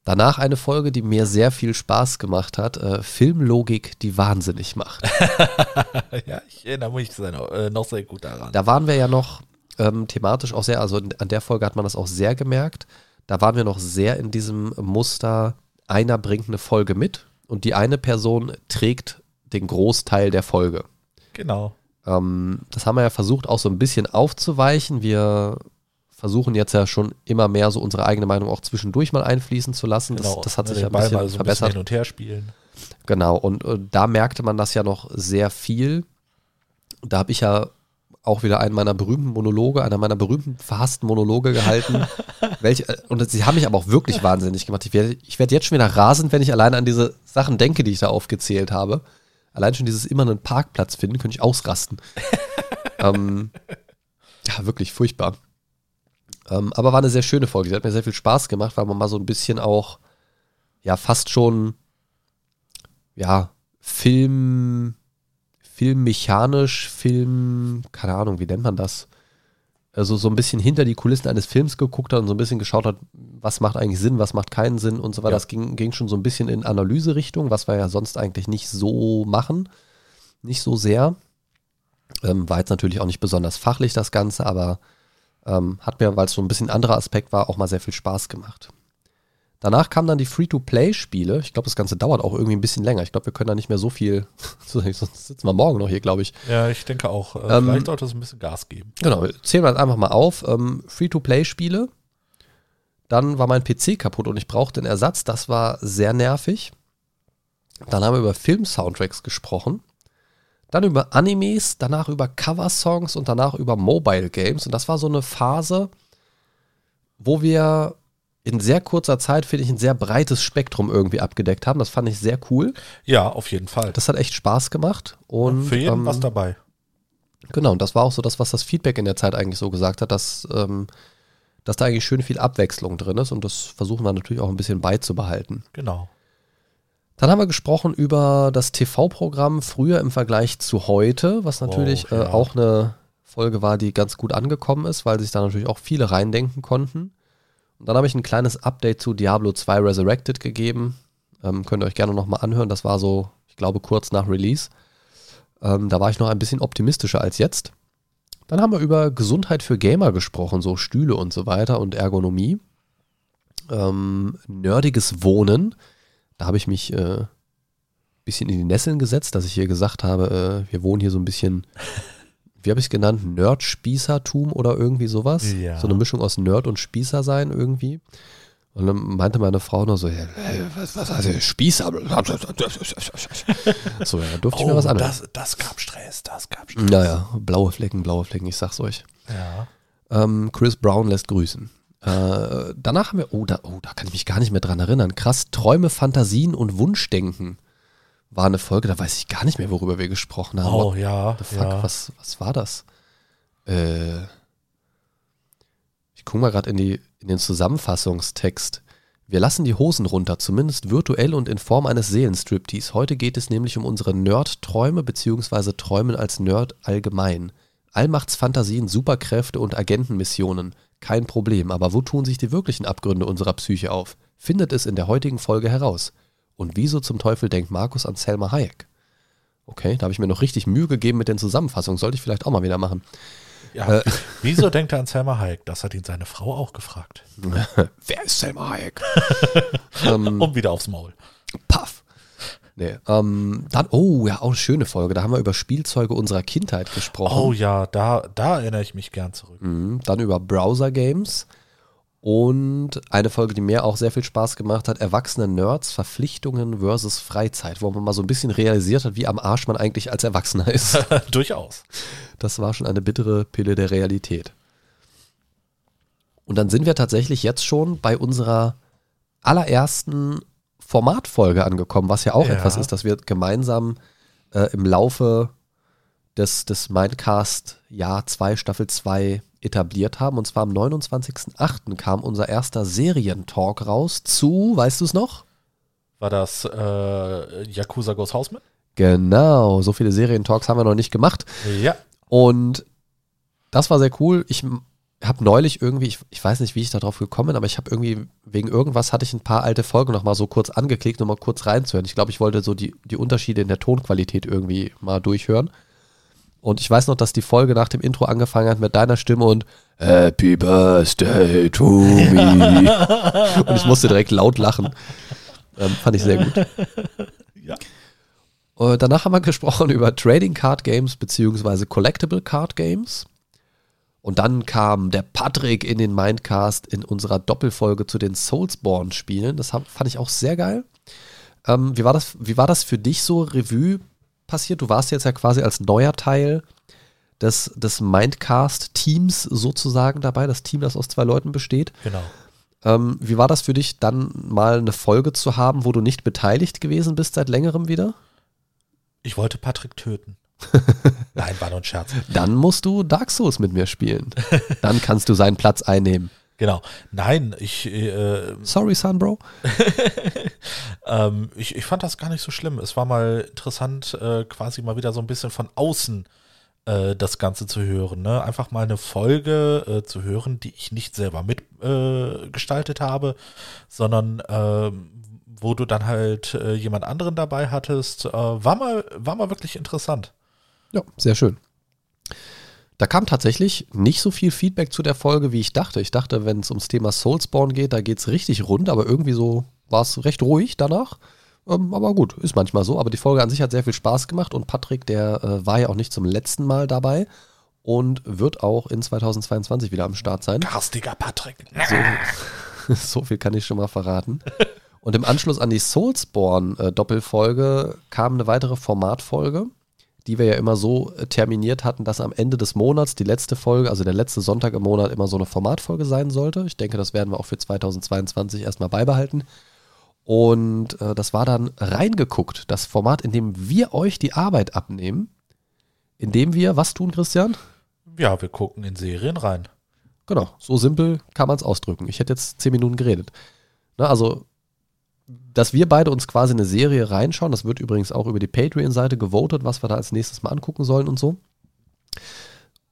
Danach eine Folge, die mir sehr viel Spaß gemacht hat. Äh, Filmlogik, die wahnsinnig macht.
ja, ich erinnere mich äh, noch sehr gut daran.
Da waren wir ja noch ähm, thematisch auch sehr, also in- an der Folge hat man das auch sehr gemerkt. Da waren wir noch sehr in diesem Muster, einer bringt eine Folge mit und die eine Person trägt den Großteil der Folge.
Genau.
Ähm, das haben wir ja versucht auch so ein bisschen aufzuweichen. Wir versuchen jetzt ja schon immer mehr so unsere eigene Meinung auch zwischendurch mal einfließen zu lassen.
genau.
Das, das hat
Ne,
sich ja ein
Ball
bisschen
mal so ein bisschen
verbessert.
hin und her spielen.
Genau, und äh, da merkte man das ja noch sehr viel. Da habe ich ja auch wieder einen meiner berühmten Monologe, einer meiner berühmten verhassten Monologe gehalten. welche, äh, und sie haben mich aber auch wirklich wahnsinnig gemacht. Ich werde ich werd jetzt schon wieder rasend, wenn ich alleine an diese Sachen denke, die ich da aufgezählt habe. Allein schon dieses immer einen Parkplatz finden, könnte ich ausrasten. ähm, ja, wirklich furchtbar. Ähm, aber war eine sehr schöne Folge. Sie hat mir sehr viel Spaß gemacht, weil man mal so ein bisschen auch, ja, fast schon ja, Film, filmmechanisch, Film, keine Ahnung, wie nennt man das? Also so ein bisschen hinter die Kulissen eines Films geguckt hat und so ein bisschen geschaut hat, was macht eigentlich Sinn, was macht keinen Sinn und so weiter.
Ja.
Das ging, ging schon so ein bisschen in Analyserichtung, was wir ja sonst eigentlich nicht so machen. Nicht so sehr. Ähm, war jetzt natürlich auch nicht besonders fachlich das Ganze, aber ähm, hat mir, weil es so ein bisschen anderer Aspekt war, auch mal sehr viel Spaß gemacht. Danach kamen dann die Free-to-Play-Spiele. Ich glaube, das Ganze dauert auch irgendwie ein bisschen länger. Ich glaube, wir können da nicht mehr so viel. Sonst sitzen wir morgen noch hier, glaube ich.
Ja, ich denke auch. Äh,
Ähm,
vielleicht sollte es ein bisschen Gas geben.
Genau, zählen wir das einfach mal auf. Ähm, Free-to-Play-Spiele. Dann war mein PC kaputt und ich brauchte einen Ersatz. Das war sehr nervig. Dann haben wir über Film-Soundtracks gesprochen. Dann über Animes, danach über Cover-Songs und danach über Mobile Games. Und das war so eine Phase, wo wir in sehr kurzer Zeit, finde ich, ein sehr breites Spektrum irgendwie abgedeckt haben. Das fand ich sehr cool.
Ja, auf jeden Fall.
Das hat echt Spaß gemacht. Und,
Für jeden
ähm,
was dabei.
Genau, und das war auch so das, was das Feedback in der Zeit eigentlich so gesagt hat, dass, ähm, dass da eigentlich schön viel Abwechslung drin ist und das versuchen wir natürlich auch ein bisschen beizubehalten.
Genau.
Dann haben wir gesprochen über das TV-Programm früher im Vergleich zu heute, was natürlich
Oh, ja.
äh, auch eine Folge war, die ganz gut angekommen ist, weil sich da natürlich auch viele reindenken konnten. Und dann habe ich ein kleines Update zu Diablo 2 Resurrected gegeben. Ähm, könnt ihr euch gerne nochmal anhören. Das war so, ich glaube, kurz nach Release. Ähm, da war ich noch ein bisschen optimistischer als jetzt. Dann haben wir über Gesundheit für Gamer gesprochen, so Stühle und so weiter und Ergonomie. Ähm, nerdiges Wohnen. Da habe ich mich äh, bisschen in die Nesseln gesetzt, dass ich hier gesagt habe, äh, wir wohnen hier so ein bisschen, wie habe ich es genannt, Nerd-Spießertum oder irgendwie sowas.
Ja.
So eine Mischung aus Nerd und Spießer sein irgendwie. Und dann meinte meine Frau nur so, äh, was, was heißt das? Spießer? So, ja, da durfte ich mir was.
Oh, das, das gab Stress, das gab Stress.
Naja, blaue Flecken, blaue Flecken, ich sag's euch.
Ja.
Ähm, Chris Brown lässt grüßen. Äh, danach haben wir, oh da, oh, da kann ich mich gar nicht mehr dran erinnern. Krass, Träume, Fantasien und Wunschdenken war eine Folge, da weiß ich gar nicht mehr, worüber wir gesprochen haben.
Oh
What
ja.
the fuck,
ja.
was, was war das? Äh, ich gucke mal gerade in, die- in den Zusammenfassungstext. Wir lassen die Hosen runter, zumindest virtuell und in Form eines Seelenstriptease. Heute geht es nämlich um unsere Nerd-Träume beziehungsweise Träumen als Nerd allgemein. Allmachtsfantasien, Superkräfte und Agentenmissionen. Kein Problem, aber wo tun sich die wirklichen Abgründe unserer Psyche auf? Findet es in der heutigen Folge heraus. Und wieso zum Teufel denkt Markus an Selma Hayek? Okay, da habe ich mir noch richtig Mühe gegeben mit den Zusammenfassungen. Sollte ich vielleicht auch mal wieder machen.
ja.
Äh.
Wieso denkt er an Selma Hayek? Das hat ihn seine Frau auch gefragt.
Wer ist Selma Hayek? ähm,
Und wieder aufs Maul.
Puff. Nee, ähm, dann, oh ja, auch eine schöne Folge. Da haben wir über Spielzeuge unserer Kindheit gesprochen.
Oh ja, da, da erinnere ich mich gern zurück.
Mhm, Dann über Browser-Games. Und eine Folge, die mir auch sehr viel Spaß gemacht hat, Erwachsene Nerds, Verpflichtungen versus Freizeit, wo man mal so ein bisschen realisiert hat, wie am Arsch man eigentlich als Erwachsener ist.
Durchaus.
Das war schon eine bittere Pille der Realität. Und dann sind wir tatsächlich jetzt schon bei unserer allerersten Formatfolge angekommen, was ja auch
Ja.
etwas ist, dass wir gemeinsam äh, im Laufe des, des Mindcast Jahr 2, Staffel 2 etabliert haben. Und zwar am 29.08. kam unser erster Serientalk raus zu, weißt du es noch?
War das äh, Yakuza Goes Houseman?
Genau, so viele Serientalks haben wir noch nicht gemacht.
Ja.
Und das war sehr cool. Ich habe neulich irgendwie, ich, ich weiß nicht, wie ich darauf gekommen bin, aber ich habe irgendwie, wegen irgendwas hatte ich ein paar alte Folgen noch mal so kurz angeklickt, um mal kurz reinzuhören. Ich glaube, ich wollte so die, die Unterschiede in der Tonqualität irgendwie mal durchhören. Und ich weiß noch, dass die Folge nach dem Intro angefangen hat mit deiner Stimme und Happy Birthday to me. und ich musste direkt laut lachen. Ähm, fand ich sehr gut.
Ja.
Äh, Danach haben wir gesprochen über Trading Card Games beziehungsweise Collectible Card Games. Und dann kam der Patrick in den Mindcast in unserer Doppelfolge zu den Soulsborne-Spielen. Das hab, fand ich auch sehr geil. Ähm, wie, war das, wie war das für dich so Revue passiert? Du warst jetzt ja quasi als neuer Teil des, des Mindcast-Teams sozusagen dabei, das Team, das aus zwei Leuten besteht.
Genau.
Ähm, wie war das für dich, dann mal eine Folge zu haben, wo du nicht beteiligt gewesen bist seit längerem wieder?
Ich wollte Patrick töten. Nein, war nur ein Scherz.
Dann musst du Dark Souls mit mir spielen. Dann kannst du seinen Platz einnehmen.
Genau. Nein, ich, äh,
Sorry, Sunbro.
ähm, ich, ich fand das gar nicht so schlimm. Es war mal interessant, äh, quasi mal wieder so ein bisschen von außen äh, das Ganze zu hören. Ne? Einfach mal eine Folge äh, zu hören, die ich nicht selber mitgestaltet äh, habe, sondern ähm, wo du dann halt äh, jemand anderen dabei hattest. War, mal, war mal wirklich interessant.
Ja, sehr schön. Da kam tatsächlich nicht so viel Feedback zu der Folge, wie ich dachte. Ich dachte, wenn es ums Thema Soulspawn geht, da geht es richtig rund, aber irgendwie so war es recht ruhig danach. Ähm, aber gut, ist manchmal so. Aber die Folge an sich hat sehr viel Spaß gemacht und Patrick, der äh, war ja auch nicht zum letzten Mal dabei und wird auch in 2022 wieder am Start sein.
Garstiger Patrick.
So, so viel kann ich schon mal verraten. Und im Anschluss an die Soulsborne-Doppelfolge kam eine weitere Formatfolge, die wir ja immer so äh, terminiert hatten, dass am Ende des Monats die letzte Folge, also der letzte Sonntag im Monat, immer so eine Formatfolge sein sollte. Ich denke, das werden wir auch für 2022 erstmal beibehalten. Und äh, das war dann reingeguckt, das Format, in dem wir euch die Arbeit abnehmen, indem wir was tun, Christian?
Ja, wir gucken in Serien rein.
Genau, so simpel kann man es ausdrücken. Ich hätte jetzt zehn Minuten geredet. Na, also, dass wir beide uns quasi eine Serie reinschauen. Das wird übrigens auch über die Patreon-Seite gewotet, was wir da als nächstes mal angucken sollen und so.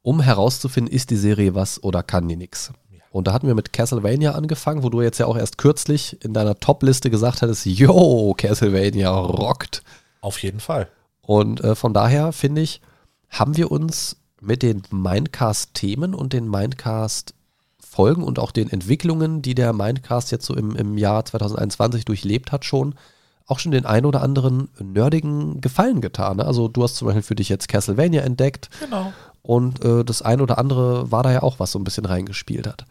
Um herauszufinden, ist die Serie was oder kann die nix. Und da hatten wir mit Castlevania angefangen, wo du jetzt ja auch erst kürzlich in deiner Top-Liste gesagt hattest, yo, Castlevania rockt.
Auf jeden Fall.
Und äh, von daher finde ich, haben wir uns mit den Mindcast-Themen und den Mindcast-Folgen und auch den Entwicklungen, die der Mindcast jetzt so im, im Jahr 2021 durchlebt hat, schon auch schon den ein oder anderen nerdigen Gefallen getan. Ne? Also du hast zum Beispiel für dich jetzt Castlevania entdeckt
Genau.
und äh, das ein oder andere war da ja auch, was so ein bisschen reingespielt hat.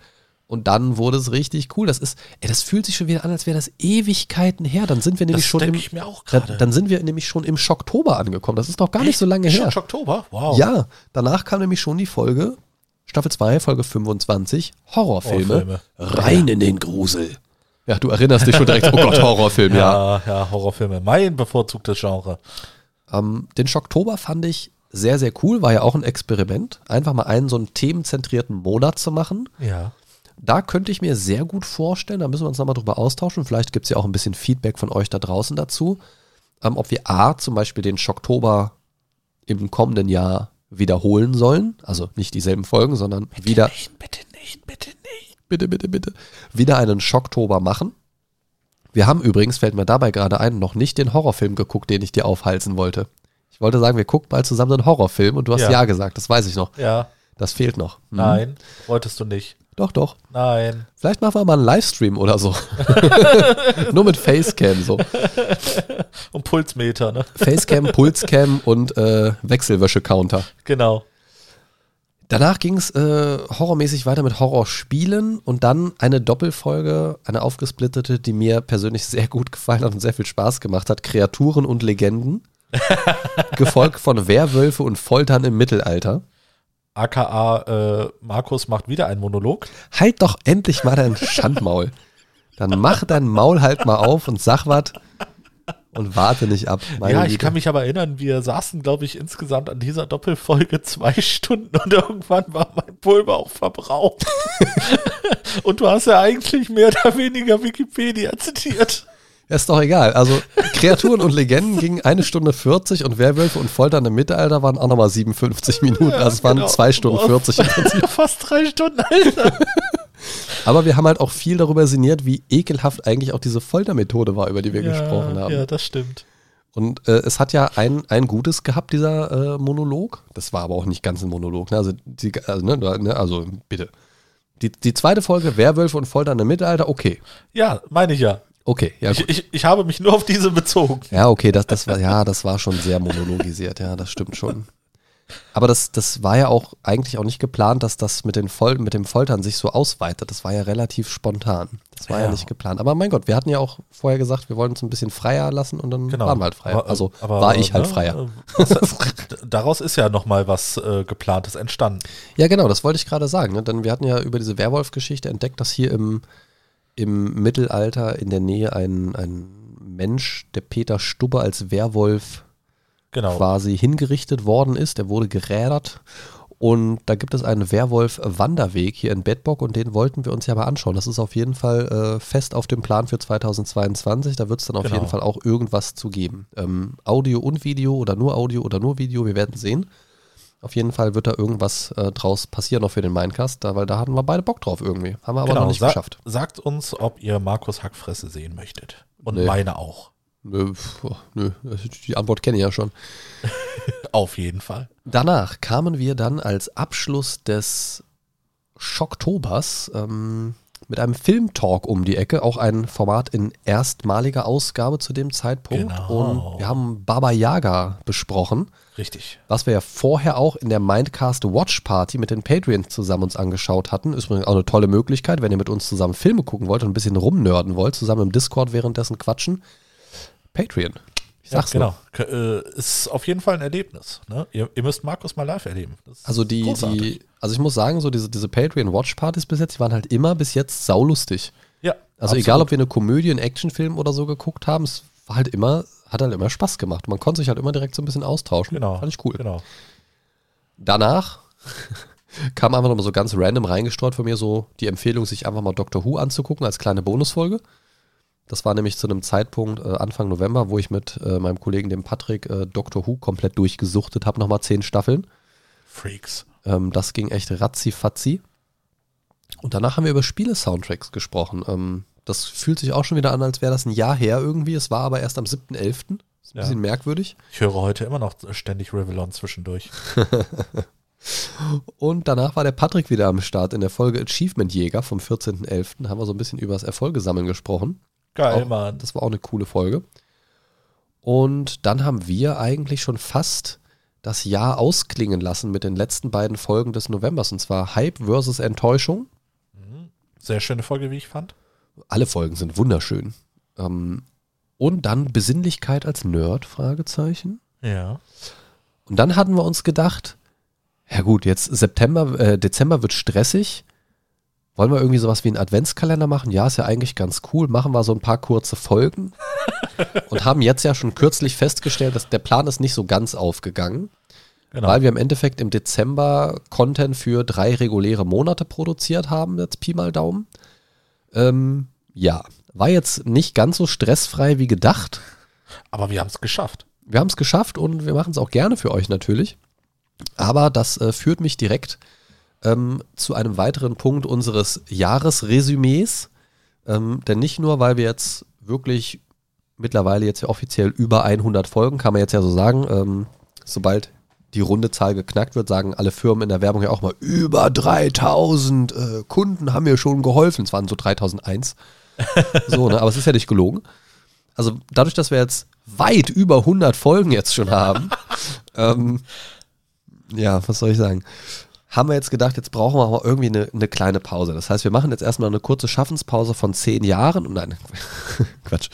Und dann wurde es richtig cool. Das ist, ey, das fühlt sich schon wieder an, als wäre das Ewigkeiten her. Dann sind wir nämlich
Das
schon im,
ich mir auch
dann,
gerade.
dann sind wir nämlich schon im Schocktober angekommen. Das ist noch gar nicht so lange her.
Schon Oktober? Wow.
Ja, danach kam nämlich schon die Folge, Staffel 2, Folge 25, Horrorfilme.
Horrorfilme.
Rein in den Grusel. Ja, du erinnerst dich schon direkt, oh Gott, Horrorfilm, ja.
Ja, ja, Horrorfilme. Mein bevorzugtes Genre.
Ähm, den Schocktober fand ich sehr, sehr cool, war ja auch ein Experiment. Einfach mal einen so einen themenzentrierten Monat zu machen.
Ja.
Da könnte ich mir sehr gut vorstellen, da müssen wir uns nochmal drüber austauschen. Vielleicht gibt es ja auch ein bisschen Feedback von euch da draußen dazu, ähm, ob wir A, zum Beispiel den Schocktober im kommenden Jahr wiederholen sollen. Also nicht dieselben Folgen, sondern wieder,
Nicht, bitte nicht, bitte nicht.
bitte, bitte, bitte, wieder einen Schocktober machen. Wir haben übrigens, fällt mir dabei gerade ein, noch nicht den Horrorfilm geguckt, den ich dir aufhalsen wollte. Ich wollte sagen, wir gucken mal zusammen einen Horrorfilm und du hast ja,
Ja.
gesagt, das weiß ich noch.
Ja.
Das fehlt noch. Hm.
Nein. Wolltest du nicht.
Doch, doch.
Nein.
Vielleicht machen wir mal einen Livestream oder so. Nur mit Facecam so.
Und Pulsmeter, ne?
Facecam, Pulscam und äh, Wechselwäsche-Counter.
Genau.
Danach ging es äh, horrormäßig weiter mit Horrorspielen und dann eine Doppelfolge, eine aufgesplittete, die mir persönlich sehr gut gefallen hat und sehr viel Spaß gemacht hat. Kreaturen und Legenden. gefolgt von Werwölfe und Foltern im Mittelalter.
AKA äh, Markus macht wieder einen Monolog.
Halt doch endlich mal dein Schandmaul. Dann mach dein Maul halt mal auf und sag was und warte nicht ab.
Ja, ich
Güte.
kann mich aber erinnern, wir saßen, glaube ich, insgesamt an dieser Doppelfolge zwei Stunden und irgendwann war mein Pulver auch verbraucht. und du hast ja eigentlich mehr oder weniger Wikipedia zitiert.
Ja, Ist doch egal. Also Kreaturen und Legenden gingen eine Stunde 40 und Werwölfe und Foltern im Mittelalter waren auch nochmal 57 Minuten. Also es waren
Genau.
zwei Stunden
Boah,
40 im Prinzip.
Fast drei Stunden, Alter.
Aber wir haben halt auch viel darüber sinniert, wie ekelhaft eigentlich auch diese Foltermethode war, über die wir gesprochen haben.
Ja, das stimmt.
Und äh, es hat ja ein, ein Gutes gehabt, dieser äh, Monolog. Das war aber auch nicht ganz ein Monolog. Ne? Also, die, also, ne, ne, also bitte. Die, die zweite Folge, Werwölfe und Foltern im Mittelalter, okay.
Ja, meine ich ja.
Okay, ja.
Ich, ich, ich habe mich nur auf diese bezogen.
Ja, okay, das, das war, ja, das war schon sehr monologisiert, ja, das stimmt schon. Aber das, das war ja auch eigentlich auch nicht geplant, dass das mit, den Fol mit dem Foltern sich so ausweitet. Das war ja relativ spontan. Das war ja.
Ja.
nicht geplant. Aber mein Gott, wir hatten ja auch vorher gesagt, wir wollen uns ein bisschen freier lassen und dann
Genau.
waren wir halt freier. Also
aber,
war ich halt
ne,
freier.
äh, Daraus ist ja nochmal was äh, geplantes entstanden.
Ja, genau, das wollte ich gerade sagen. Ne? Denn wir hatten ja über diese Werwolf-Geschichte entdeckt, dass hier im, im Mittelalter in der Nähe ein, ein Mensch, der Peter Stubbe als Werwolf
Genau.
quasi hingerichtet worden ist. Der wurde gerädert. Und da gibt es einen Werwolf-Wanderweg hier in Bedbock und den wollten wir uns ja mal anschauen. Das ist auf jeden Fall äh, fest auf dem Plan für 2022. Da wird es dann auf
Genau.
jeden Fall auch irgendwas zu geben. Ähm, Audio und Video oder nur Audio oder nur Video, wir werden sehen. Auf jeden Fall wird da irgendwas äh, draus passieren noch für den Mindcast, da, weil da hatten wir beide Bock drauf irgendwie. Haben wir aber
genau.
noch nicht
Sa-
geschafft.
Sagt uns, ob ihr Markus Hackfresse sehen möchtet. Und
Nee.
meine auch.
Nö, pf, nö, die Antwort kenne ich ja schon.
Auf jeden Fall.
Danach kamen wir dann als Abschluss des Schocktobers ähm, mit einem Filmtalk um die Ecke, auch ein Format in erstmaliger Ausgabe zu dem Zeitpunkt.
Genau.
Und wir haben Baba Yaga besprochen,
Richtig.
was wir ja vorher auch in der Mindcast Watch Party mit den Patreons zusammen uns angeschaut hatten. Ist übrigens auch eine tolle Möglichkeit, wenn ihr mit uns zusammen Filme gucken wollt und ein bisschen rumnörden wollt, zusammen im Discord währenddessen quatschen. Patreon. Ich
Ja,
sag's nur.
genau. K äh, ist auf jeden Fall ein Erlebnis. Ne? Ihr, ihr müsst Markus mal live erleben.
Also die, die, also ich muss sagen, so diese, diese Patreon-Watch-Partys bis jetzt, die waren halt immer bis jetzt saulustig.
Ja,
Also
absolut.
egal, ob wir eine Komödie, einen Actionfilm oder so geguckt haben, es war halt immer, hat halt immer Spaß gemacht. Man konnte sich halt immer direkt so ein bisschen austauschen.
Genau.
Fand ich cool.
Genau.
Danach kam einfach nochmal so ganz random reingestreut von mir so die Empfehlung, sich einfach mal Doctor Who anzugucken als kleine Bonusfolge. Das war nämlich zu einem Zeitpunkt äh, Anfang November, wo ich mit äh, meinem Kollegen, dem Patrick, äh, Doctor Who komplett durchgesuchtet habe, nochmal zehn Staffeln.
Freaks.
Ähm, das ging echt ratzi-fatzi. Und danach haben wir über Spiele-Soundtracks gesprochen. Ähm, das fühlt sich auch schon wieder an, als wäre das ein Jahr her irgendwie. Es war aber erst am 7.11. Ist ein
Ja.
bisschen merkwürdig.
Ich höre heute immer noch ständig Revlon zwischendurch.
Und danach war der Patrick wieder am Start in der Folge Achievement Jäger vom 14.11. Haben wir so ein bisschen über das Erfolgesammeln gesprochen.
Geil,
Auch-
Mann.
Das war auch eine coole Folge. Und dann haben wir eigentlich schon fast das Jahr ausklingen lassen mit den letzten beiden Folgen des Novembers. Und zwar Hype versus Enttäuschung.
Sehr schöne Folge, wie ich fand.
Alle Folgen sind wunderschön. Ähm, und dann Besinnlichkeit als Nerd? Fragezeichen.
Ja.
Und dann hatten wir uns gedacht, ja gut, jetzt September, äh, Dezember wird stressig. Wollen wir irgendwie sowas wie einen Adventskalender machen? Ja, ist ja eigentlich ganz cool. Machen wir so ein paar kurze Folgen. und haben jetzt ja schon kürzlich festgestellt, dass der Plan ist nicht so ganz aufgegangen,
Genau.
weil wir im Endeffekt im Dezember Content für drei reguläre Monate produziert haben, jetzt Pi mal Daumen. Ähm, ja, war jetzt nicht ganz so stressfrei wie gedacht.
Aber wir haben es geschafft.
Wir haben es geschafft und wir machen es auch gerne für euch natürlich. Aber das äh, führt mich direkt ähm, zu einem weiteren Punkt unseres Jahresresümees. Ähm, denn nicht nur, weil wir jetzt wirklich mittlerweile jetzt ja offiziell über 100 Folgen, kann man jetzt ja so sagen, ähm, sobald die runde Zahl geknackt wird, sagen alle Firmen in der Werbung ja auch mal, über 3000 äh, Kunden haben mir schon geholfen. Es waren so 3001. so, ne? aber es ist ja nicht gelogen. Also dadurch, dass wir jetzt weit über 100 Folgen jetzt schon haben, ähm, ja, was soll ich sagen, haben wir jetzt gedacht, jetzt brauchen wir auch mal irgendwie eine, eine kleine Pause. Das heißt, wir machen jetzt erstmal eine kurze Schaffenspause von 10 Jahren. Und nein, Quatsch.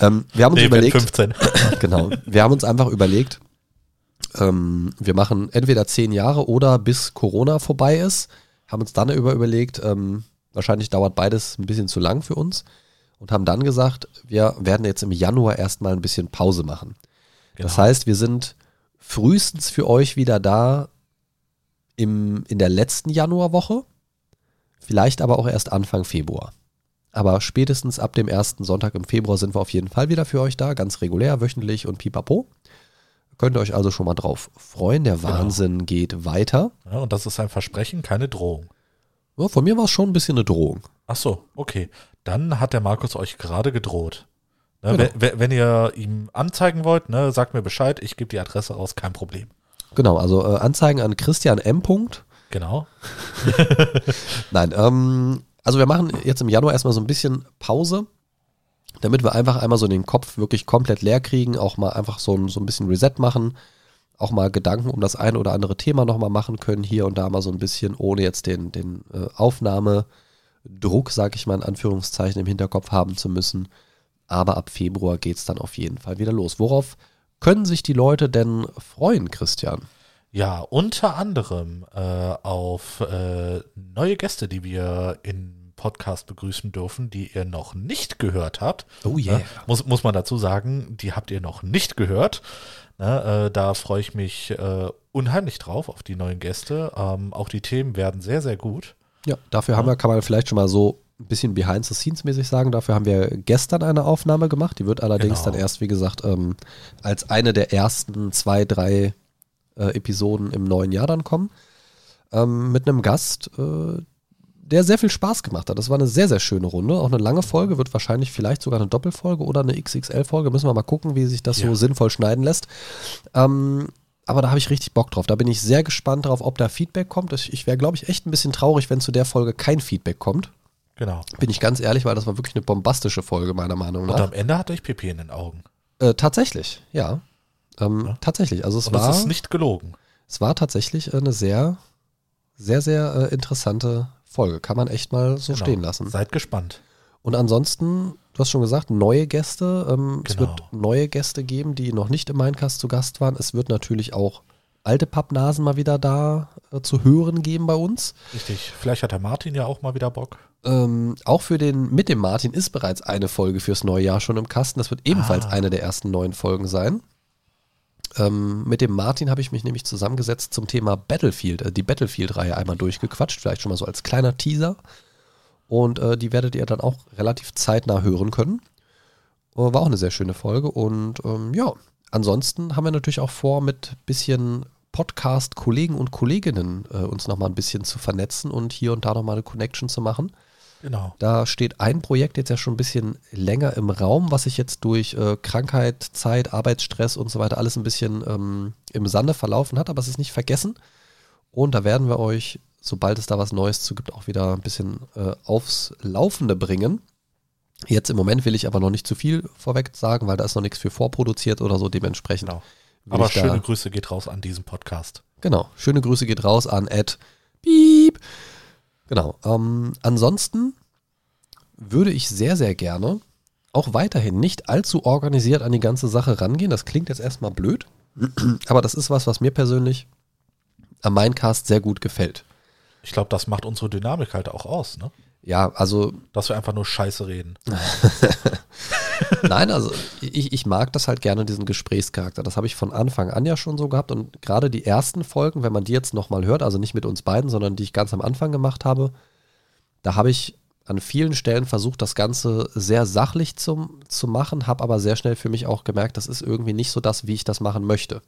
Ähm, wir haben uns
Nee,
überlegt,
15.
genau, wir haben uns einfach überlegt, ähm, wir machen entweder 10 Jahre oder bis Corona vorbei ist, haben uns dann über überlegt, ähm, wahrscheinlich dauert beides ein bisschen zu lang für uns und haben dann gesagt, wir werden jetzt im Januar erstmal ein bisschen Pause machen. Das
Genau.
heißt, wir sind frühestens für euch wieder da im, in der letzten Januarwoche, vielleicht aber auch erst Anfang Februar. Aber spätestens ab dem ersten Sonntag im Februar sind wir auf jeden Fall wieder für euch da, ganz regulär, wöchentlich und pipapo. Könnt ihr euch also schon mal drauf freuen. Der Wahnsinn geht weiter.
Ja, und das ist ein Versprechen, keine Drohung.
Ja, von mir war es schon ein bisschen eine Drohung.
Ach so, okay. Dann hat der Markus euch gerade gedroht. Ne,
Genau.
wenn ihr ihm anzeigen wollt, ne, sagt mir Bescheid, ich gebe die Adresse raus, kein Problem.
Genau, also äh, Anzeigen an Christian M. Punkt.
Genau.
Nein, ähm, also wir machen jetzt im Januar erstmal so ein bisschen Pause, damit wir einfach einmal so den Kopf wirklich komplett leer kriegen, auch mal einfach so ein, so ein bisschen Reset machen, auch mal Gedanken um das ein oder andere Thema nochmal machen können, hier und da mal so ein bisschen, ohne jetzt den, den äh, Aufnahmedruck, sag ich mal in Anführungszeichen, im Hinterkopf haben zu müssen. Aber ab Februar geht's dann auf jeden Fall wieder los. Worauf können sich die Leute denn freuen, Christian?
Ja, unter anderem äh, auf äh, neue Gäste, die wir im Podcast begrüßen dürfen, die ihr noch nicht gehört habt.
Oh
Ne? Muss, muss man dazu sagen, die habt ihr noch nicht gehört. Ne? Äh, da freue ich mich äh, unheimlich drauf auf die neuen Gäste. Ähm, auch die Themen werden sehr, sehr gut.
Ja, dafür haben wir, kann man vielleicht schon mal so ein bisschen behind the scenes mäßig sagen. Dafür haben wir gestern eine Aufnahme gemacht. Die wird allerdings
Genau.
dann erst, wie gesagt, ähm, als eine der ersten zwei, drei äh, Episoden im neuen Jahr dann kommen. Ähm, mit einem Gast, äh, der sehr viel Spaß gemacht hat. Das war eine sehr, sehr schöne Runde. Auch eine lange Folge, wird wahrscheinlich vielleicht sogar eine Doppelfolge oder eine XXL-Folge. Müssen wir mal gucken, wie sich das so
Ja.
sinnvoll schneiden lässt. Ähm, aber da habe ich richtig Bock drauf. Da bin ich sehr gespannt drauf, ob da Feedback kommt. Ich, ich wäre, glaube ich, echt ein bisschen traurig, wenn zu der Folge kein Feedback kommt.
Genau.
Bin ich ganz ehrlich, weil das war wirklich eine bombastische Folge, meiner Meinung
Und
nach.
am Ende hatte ich Pipi in den Augen.
Äh, tatsächlich, ja. Ähm,
Ja.
Tatsächlich. Also es
Und
war,
das ist nicht gelogen.
es war tatsächlich eine sehr, sehr, sehr äh, interessante Folge. Kann man echt mal so
Genau.
stehen lassen.
Seid gespannt.
Und ansonsten, du hast schon gesagt, neue Gäste. Ähm, Es
Genau.
wird neue Gäste geben, die noch nicht im Mindcast zu Gast waren. Es wird natürlich auch alte Pappnasen mal wieder da äh, zu hören geben bei uns.
Richtig. Vielleicht hat der Martin ja auch mal wieder Bock.
Ähm, auch für den mit dem Martin ist bereits eine Folge fürs neue Jahr schon im Kasten. Das wird ebenfalls
Ah.
eine der ersten neuen Folgen sein. Ähm, mit dem Martin habe ich mich nämlich zusammengesetzt zum Thema Battlefield, äh, die Battlefield-Reihe einmal durchgequatscht, vielleicht schon mal so als kleiner Teaser. Und äh, die werdet ihr dann auch relativ zeitnah hören können. Aber war auch eine sehr schöne Folge. Und ähm, ja, ansonsten haben wir natürlich auch vor, mit bisschen Podcast-Kollegen und Kolleginnen äh, uns nochmal ein bisschen zu vernetzen und hier und da nochmal eine Connection zu machen.
Genau.
Da steht ein Projekt jetzt ja schon ein bisschen länger im Raum, was sich jetzt durch äh, Krankheit, Zeit, Arbeitsstress und so weiter alles ein bisschen ähm, im Sande verlaufen hat, aber es ist nicht vergessen. Und da werden wir euch, sobald es da was Neues zu gibt, auch wieder ein bisschen äh, aufs Laufende bringen. Jetzt im Moment will ich aber noch nicht zu viel vorweg sagen, weil da ist noch nichts für vorproduziert oder so. Dementsprechend.
Genau. Aber schöne Grüße geht raus an diesen Podcast.
Genau. Schöne Grüße geht raus an Ed. Piep. Genau. Ähm, ansonsten würde ich sehr, sehr gerne auch weiterhin nicht allzu organisiert an die ganze Sache rangehen. Das klingt jetzt erstmal blöd, aber das ist was, was mir persönlich am Mindcast sehr gut gefällt.
Ich glaube, das macht unsere Dynamik halt auch aus, ne?
Ja, also
Dass wir einfach nur Scheiße reden.
Nein, also ich, ich mag das halt gerne, diesen Gesprächscharakter. Das habe ich von Anfang an ja schon so gehabt. Und gerade die ersten Folgen, wenn man die jetzt nochmal hört, also nicht mit uns beiden, sondern die ich ganz am Anfang gemacht habe, da habe ich an vielen Stellen versucht, das Ganze sehr sachlich zum, zu machen, habe aber sehr schnell für mich auch gemerkt, das ist irgendwie nicht so das, wie ich das machen möchte.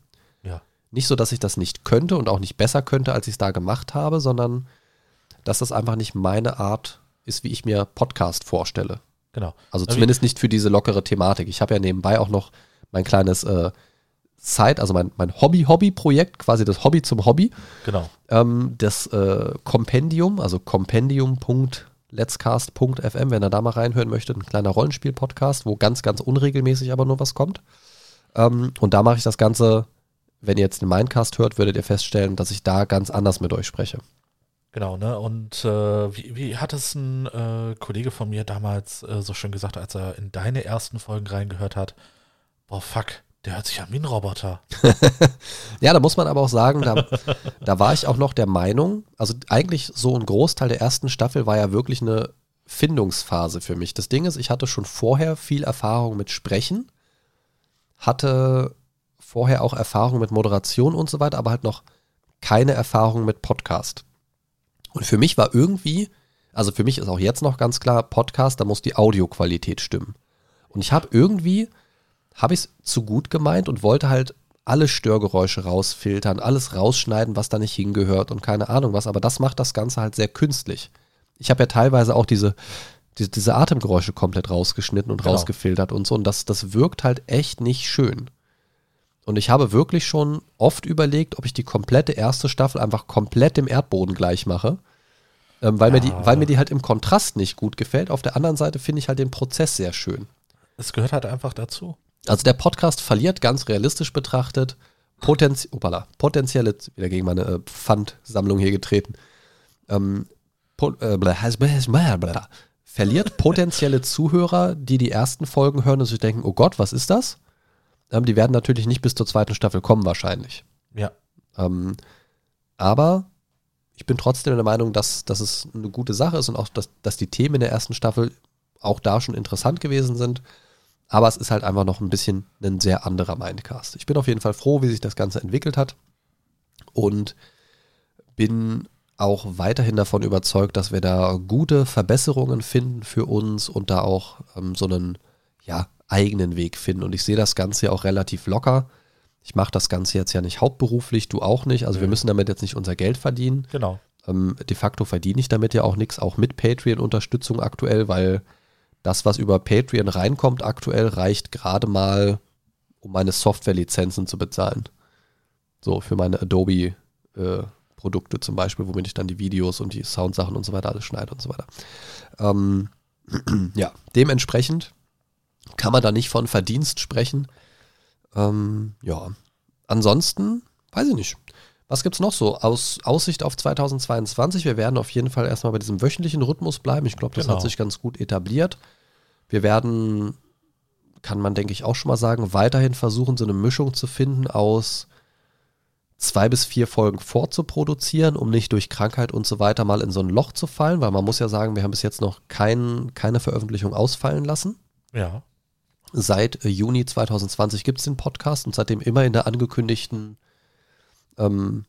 Ja.
Nicht so, dass ich das nicht könnte und auch nicht besser könnte, als ich es da gemacht habe, sondern dass das einfach nicht meine Art ist, wie ich mir Podcast vorstelle.
Genau.
Also
wie-
zumindest nicht für diese lockere Thematik. Ich habe ja nebenbei auch noch mein kleines äh, Side, also mein, mein Hobby-Hobby-Projekt, quasi das Hobby zum Hobby.
Genau.
Ähm, das äh, Compendium, also compendium.letscast.fm, wenn ihr da mal reinhören möchtet, ein kleiner Rollenspiel-Podcast, wo ganz, ganz unregelmäßig aber nur was kommt. Ähm, und da mache ich das Ganze, wenn ihr jetzt den Mindcast hört, würdet ihr feststellen, dass ich da ganz anders mit euch spreche.
Genau, ne? Und äh, wie, wie hat es ein äh, Kollege von mir damals äh, so schön gesagt, als er in deine ersten Folgen reingehört hat? Boah, fuck, der hört sich an wie ein Roboter.
Ja, da muss man aber auch sagen, da, da war ich auch noch der Meinung, also eigentlich so ein Großteil der ersten Staffel war ja wirklich eine Findungsphase für mich. Das Ding ist, ich hatte schon vorher viel Erfahrung mit Sprechen, hatte vorher auch Erfahrung mit Moderation und so weiter, aber halt noch keine Erfahrung mit Podcast. Und für mich war irgendwie, also für mich ist auch jetzt noch ganz klar, Podcast, da muss die Audioqualität stimmen. Und ich habe irgendwie, habe ich es zu gut gemeint und wollte halt alle Störgeräusche rausfiltern, alles rausschneiden, was da nicht hingehört und keine Ahnung was, aber das macht das Ganze halt sehr künstlich. Ich habe ja teilweise auch diese, diese, diese Atemgeräusche komplett rausgeschnitten und
Genau.
rausgefiltert und so und das, das wirkt halt echt nicht schön. Und ich habe wirklich schon oft überlegt, ob ich die komplette erste Staffel einfach komplett dem Erdboden gleich mache. Ähm, weil, mir die,
Ja.
weil mir die halt im Kontrast nicht gut gefällt. Auf der anderen Seite finde ich halt den Prozess sehr schön.
Es gehört halt einfach dazu.
Also der Podcast verliert ganz realistisch betrachtet potenz opala, potenzielle, wieder gegen meine äh, Pfandsammlung hier getreten, ähm, po, äh, verliert potenzielle Zuhörer, die die ersten Folgen hören und sich denken, oh Gott, was ist das? Die werden natürlich nicht bis zur zweiten Staffel kommen wahrscheinlich.
Ja.
Ähm, aber ich bin trotzdem der Meinung, dass, dass es eine gute Sache ist und auch, dass, dass die Themen in der ersten Staffel auch da schon interessant gewesen sind. Aber es ist halt einfach noch ein bisschen ein sehr anderer Mindcast. Ich bin auf jeden Fall froh, wie sich das Ganze entwickelt hat und bin auch weiterhin davon überzeugt, dass wir da gute Verbesserungen finden für uns und da auch ähm, so einen ja, eigenen Weg finden. Und ich sehe das Ganze ja auch relativ locker. Ich mache das Ganze jetzt ja nicht hauptberuflich, du auch nicht. Also wir müssen damit jetzt nicht unser Geld verdienen.
Genau.
Ähm, de facto verdiene ich damit ja auch nichts, auch mit Patreon-Unterstützung aktuell, weil das, was über Patreon reinkommt aktuell, reicht gerade mal, um meine Software-Lizenzen zu bezahlen. So, für meine Adobe-Produkte zum Beispiel, womit ich dann die Videos und die Soundsachen und so weiter alles schneide und so weiter. Ähm, ja, dementsprechend kann man da nicht von Verdienst sprechen. Ähm, ja, ansonsten, weiß ich nicht. Was gibt's noch so? Aus Aussicht auf 2022. Wir werden auf jeden Fall erstmal bei diesem wöchentlichen Rhythmus bleiben. Ich glaube, das
Genau.
hat sich ganz gut etabliert. Wir werden, kann man denke ich auch schon mal sagen, weiterhin versuchen, so eine Mischung zu finden aus zwei bis vier Folgen vorzuproduzieren, um nicht durch Krankheit und so weiter mal in so ein Loch zu fallen, weil man muss ja sagen, wir haben bis jetzt noch kein, keine Veröffentlichung ausfallen lassen.
Ja.
Seit äh, Juni 2020 gibt es den Podcast und seitdem immer in der angekündigten, ähm,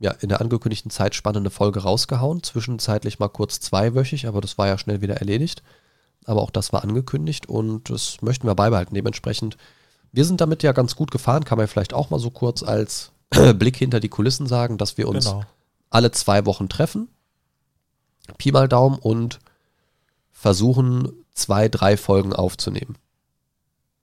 ja, in der angekündigten Zeitspanne eine Folge rausgehauen. Zwischenzeitlich mal kurz zweiwöchig, aber das war ja schnell wieder erledigt. aber auch das war angekündigt und das möchten wir beibehalten. Dementsprechend, wir sind damit ja ganz gut gefahren, kann man vielleicht auch mal so kurz als Blick hinter die Kulissen sagen, dass wir uns
Genau.
alle zwei Wochen treffen, Pi mal Daumen und versuchen, zwei, drei Folgen aufzunehmen.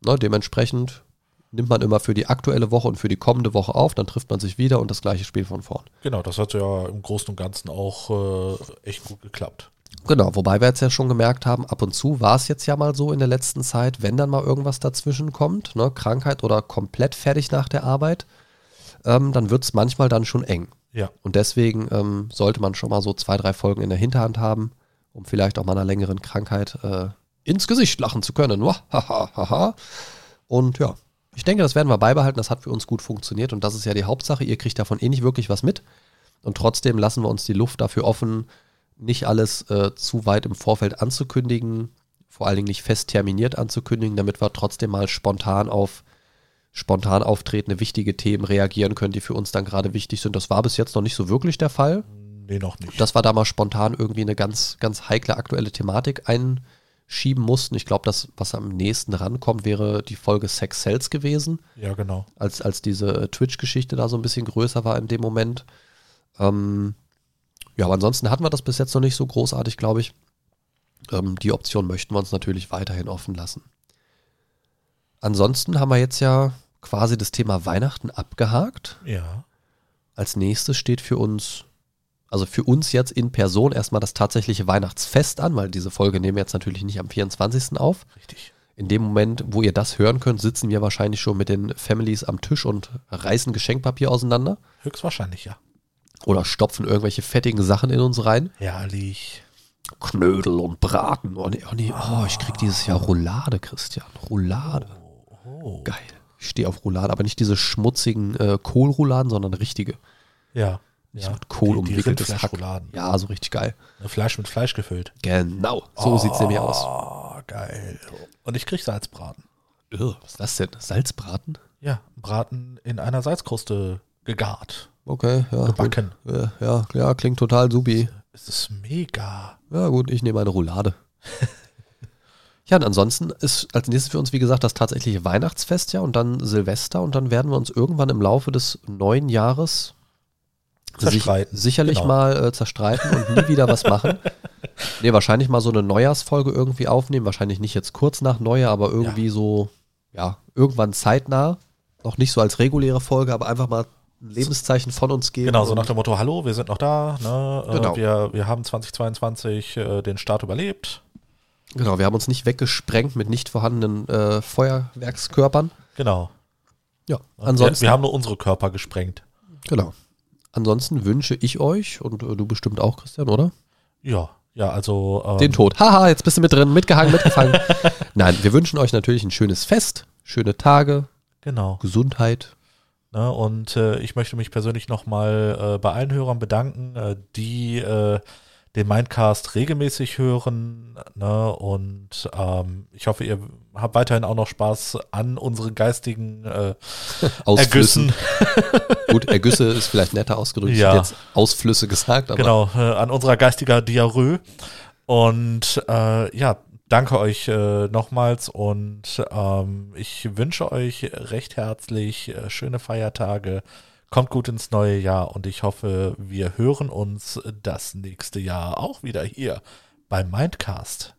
Ne, dementsprechend nimmt man immer für die aktuelle Woche und für die kommende Woche auf, dann trifft man sich wieder und das gleiche Spiel von vorn.
Genau, das hat ja im Großen und Ganzen auch äh, echt gut geklappt.
Genau, wobei wir jetzt ja schon gemerkt haben, ab und zu war es jetzt ja mal so in der letzten Zeit, wenn dann mal irgendwas dazwischen kommt, ne, Krankheit oder komplett fertig nach der Arbeit, ähm, dann wird es manchmal dann schon eng.
Ja,
Und deswegen ähm, sollte man schon mal so zwei, drei Folgen in der Hinterhand haben, um vielleicht auch mal einer längeren Krankheit äh, ins Gesicht lachen zu können. Und ja, ich denke, das werden wir beibehalten. Das hat für uns gut funktioniert und das ist ja die Hauptsache. Ihr kriegt davon eh nicht wirklich was mit. Und trotzdem lassen wir uns die Luft dafür offen, nicht alles äh, zu weit im Vorfeld anzukündigen, vor allen Dingen nicht fest terminiert anzukündigen, damit wir trotzdem mal spontan auf spontan auftretende wichtige Themen reagieren können, die für uns dann gerade wichtig sind. Das war bis jetzt noch nicht so wirklich der Fall.
nee, noch nicht.
Dass wir da mal spontan irgendwie eine ganz, ganz heikle aktuelle Thematik einschieben mussten. Ich glaube, das, was am nächsten rankommt, wäre die Folge Sex Cells gewesen,
ja, genau.
als, als diese äh, Twitch-Geschichte da so ein bisschen größer war in dem Moment. Ähm, ja, aber ansonsten hatten wir das bis jetzt noch nicht so großartig, glaube ich. Ähm, die Option möchten wir uns natürlich weiterhin offen lassen. Ansonsten haben wir jetzt ja quasi das Thema Weihnachten abgehakt.
Ja,
Als nächstes steht für uns, also für uns jetzt in Person erstmal das tatsächliche Weihnachtsfest an, weil diese Folge nehmen wir jetzt natürlich nicht am 24. auf.
richtig.
In dem Moment, wo ihr das hören könnt, sitzen wir wahrscheinlich schon mit den Families am Tisch und reißen Geschenkpapier auseinander
Höchstwahrscheinlich, ja.
oder stopfen irgendwelche fettigen Sachen in uns rein.
Herrlich.
Knödel und Braten. Oh nee, oh, nee. oh ich krieg dieses Jahr Roulade, Christian. Roulade.
Oh.
Geil. Ich stehe auf Roulade, aber nicht diese schmutzigen äh, Kohlrouladen, sondern richtige.
Ja. Ja.
mit Kohl
die, die
umwickeltes Hack. Ja, so richtig geil.
Fleisch mit Fleisch gefüllt.
Genau, so sieht's nämlich aus.
Oh, geil. Und ich krieg Salzbraten.
Ugh, was ist das denn? Salzbraten?
Ja, Braten in einer Salzkruste gegart.
Okay, ja.
Gebacken.
Gut. Ja, ja, ja, klingt total supi.
Es ist mega.
Ja, gut, ich nehme eine Roulade. ja, und ansonsten ist als nächstes für uns, wie gesagt, das tatsächliche Weihnachtsfest ja und dann Silvester und dann werden wir uns irgendwann im Laufe des neuen Jahres
Zerstreiten.
Sich, sicherlich
Genau.
mal äh, zerstreiten und nie wieder was machen. Nee, wahrscheinlich mal so eine Neujahrsfolge irgendwie aufnehmen. Wahrscheinlich nicht jetzt kurz nach Neujahr, aber irgendwie so, ja, irgendwann zeitnah. Noch nicht so als reguläre Folge, aber einfach mal ein Lebenszeichen von uns geben.
Genau, so nach dem Motto, hallo, wir sind noch da. Ne? Äh,
Genau.
Wir, wir haben 2022 äh, den Start überlebt.
Genau, wir haben uns nicht weggesprengt mit nicht vorhandenen äh, Feuerwerkskörpern.
Genau.
Ja,
Wir,
ansonsten,
wir haben nur unsere Körper gesprengt.
genau. Ansonsten wünsche ich euch, und äh, du bestimmt auch, Christian, oder?
Ja, ja, also. Ähm,
Den Tod. Haha, jetzt bist du mit drin, mitgehangen, mitgefangen. Nein, wir wünschen euch natürlich ein schönes Fest, schöne Tage,
Genau.
Gesundheit.
Ne? Und äh, ich möchte mich persönlich nochmal äh, bei allen Hörern bedanken, äh, die äh, den Mindcast regelmäßig hören. Ne? Und ähm, ich hoffe, ihr habt weiterhin auch noch Spaß an unseren geistigen äh,
Ausflüssen.
Ergüssen.
Gut, Ergüsse ist vielleicht netter ausgedrückt. Ich
Ja.
hätte jetzt Ausflüsse gesagt, aber
Genau, äh, an unserer geistiger Diarrhoe. Und äh, ja, danke euch äh, nochmals und ähm, ich wünsche euch recht herzlich äh, schöne Feiertage. Kommt gut ins neue Jahr und ich hoffe, wir hören uns das nächste Jahr auch wieder hier beim Mindcast.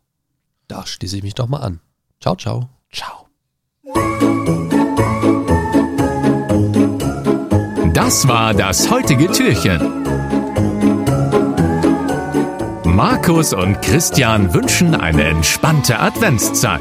da schließe ich mich doch mal an. Ciao, ciao.
Ciao.
Das war das heutige Türchen. Markus und Christian wünschen eine entspannte Adventszeit.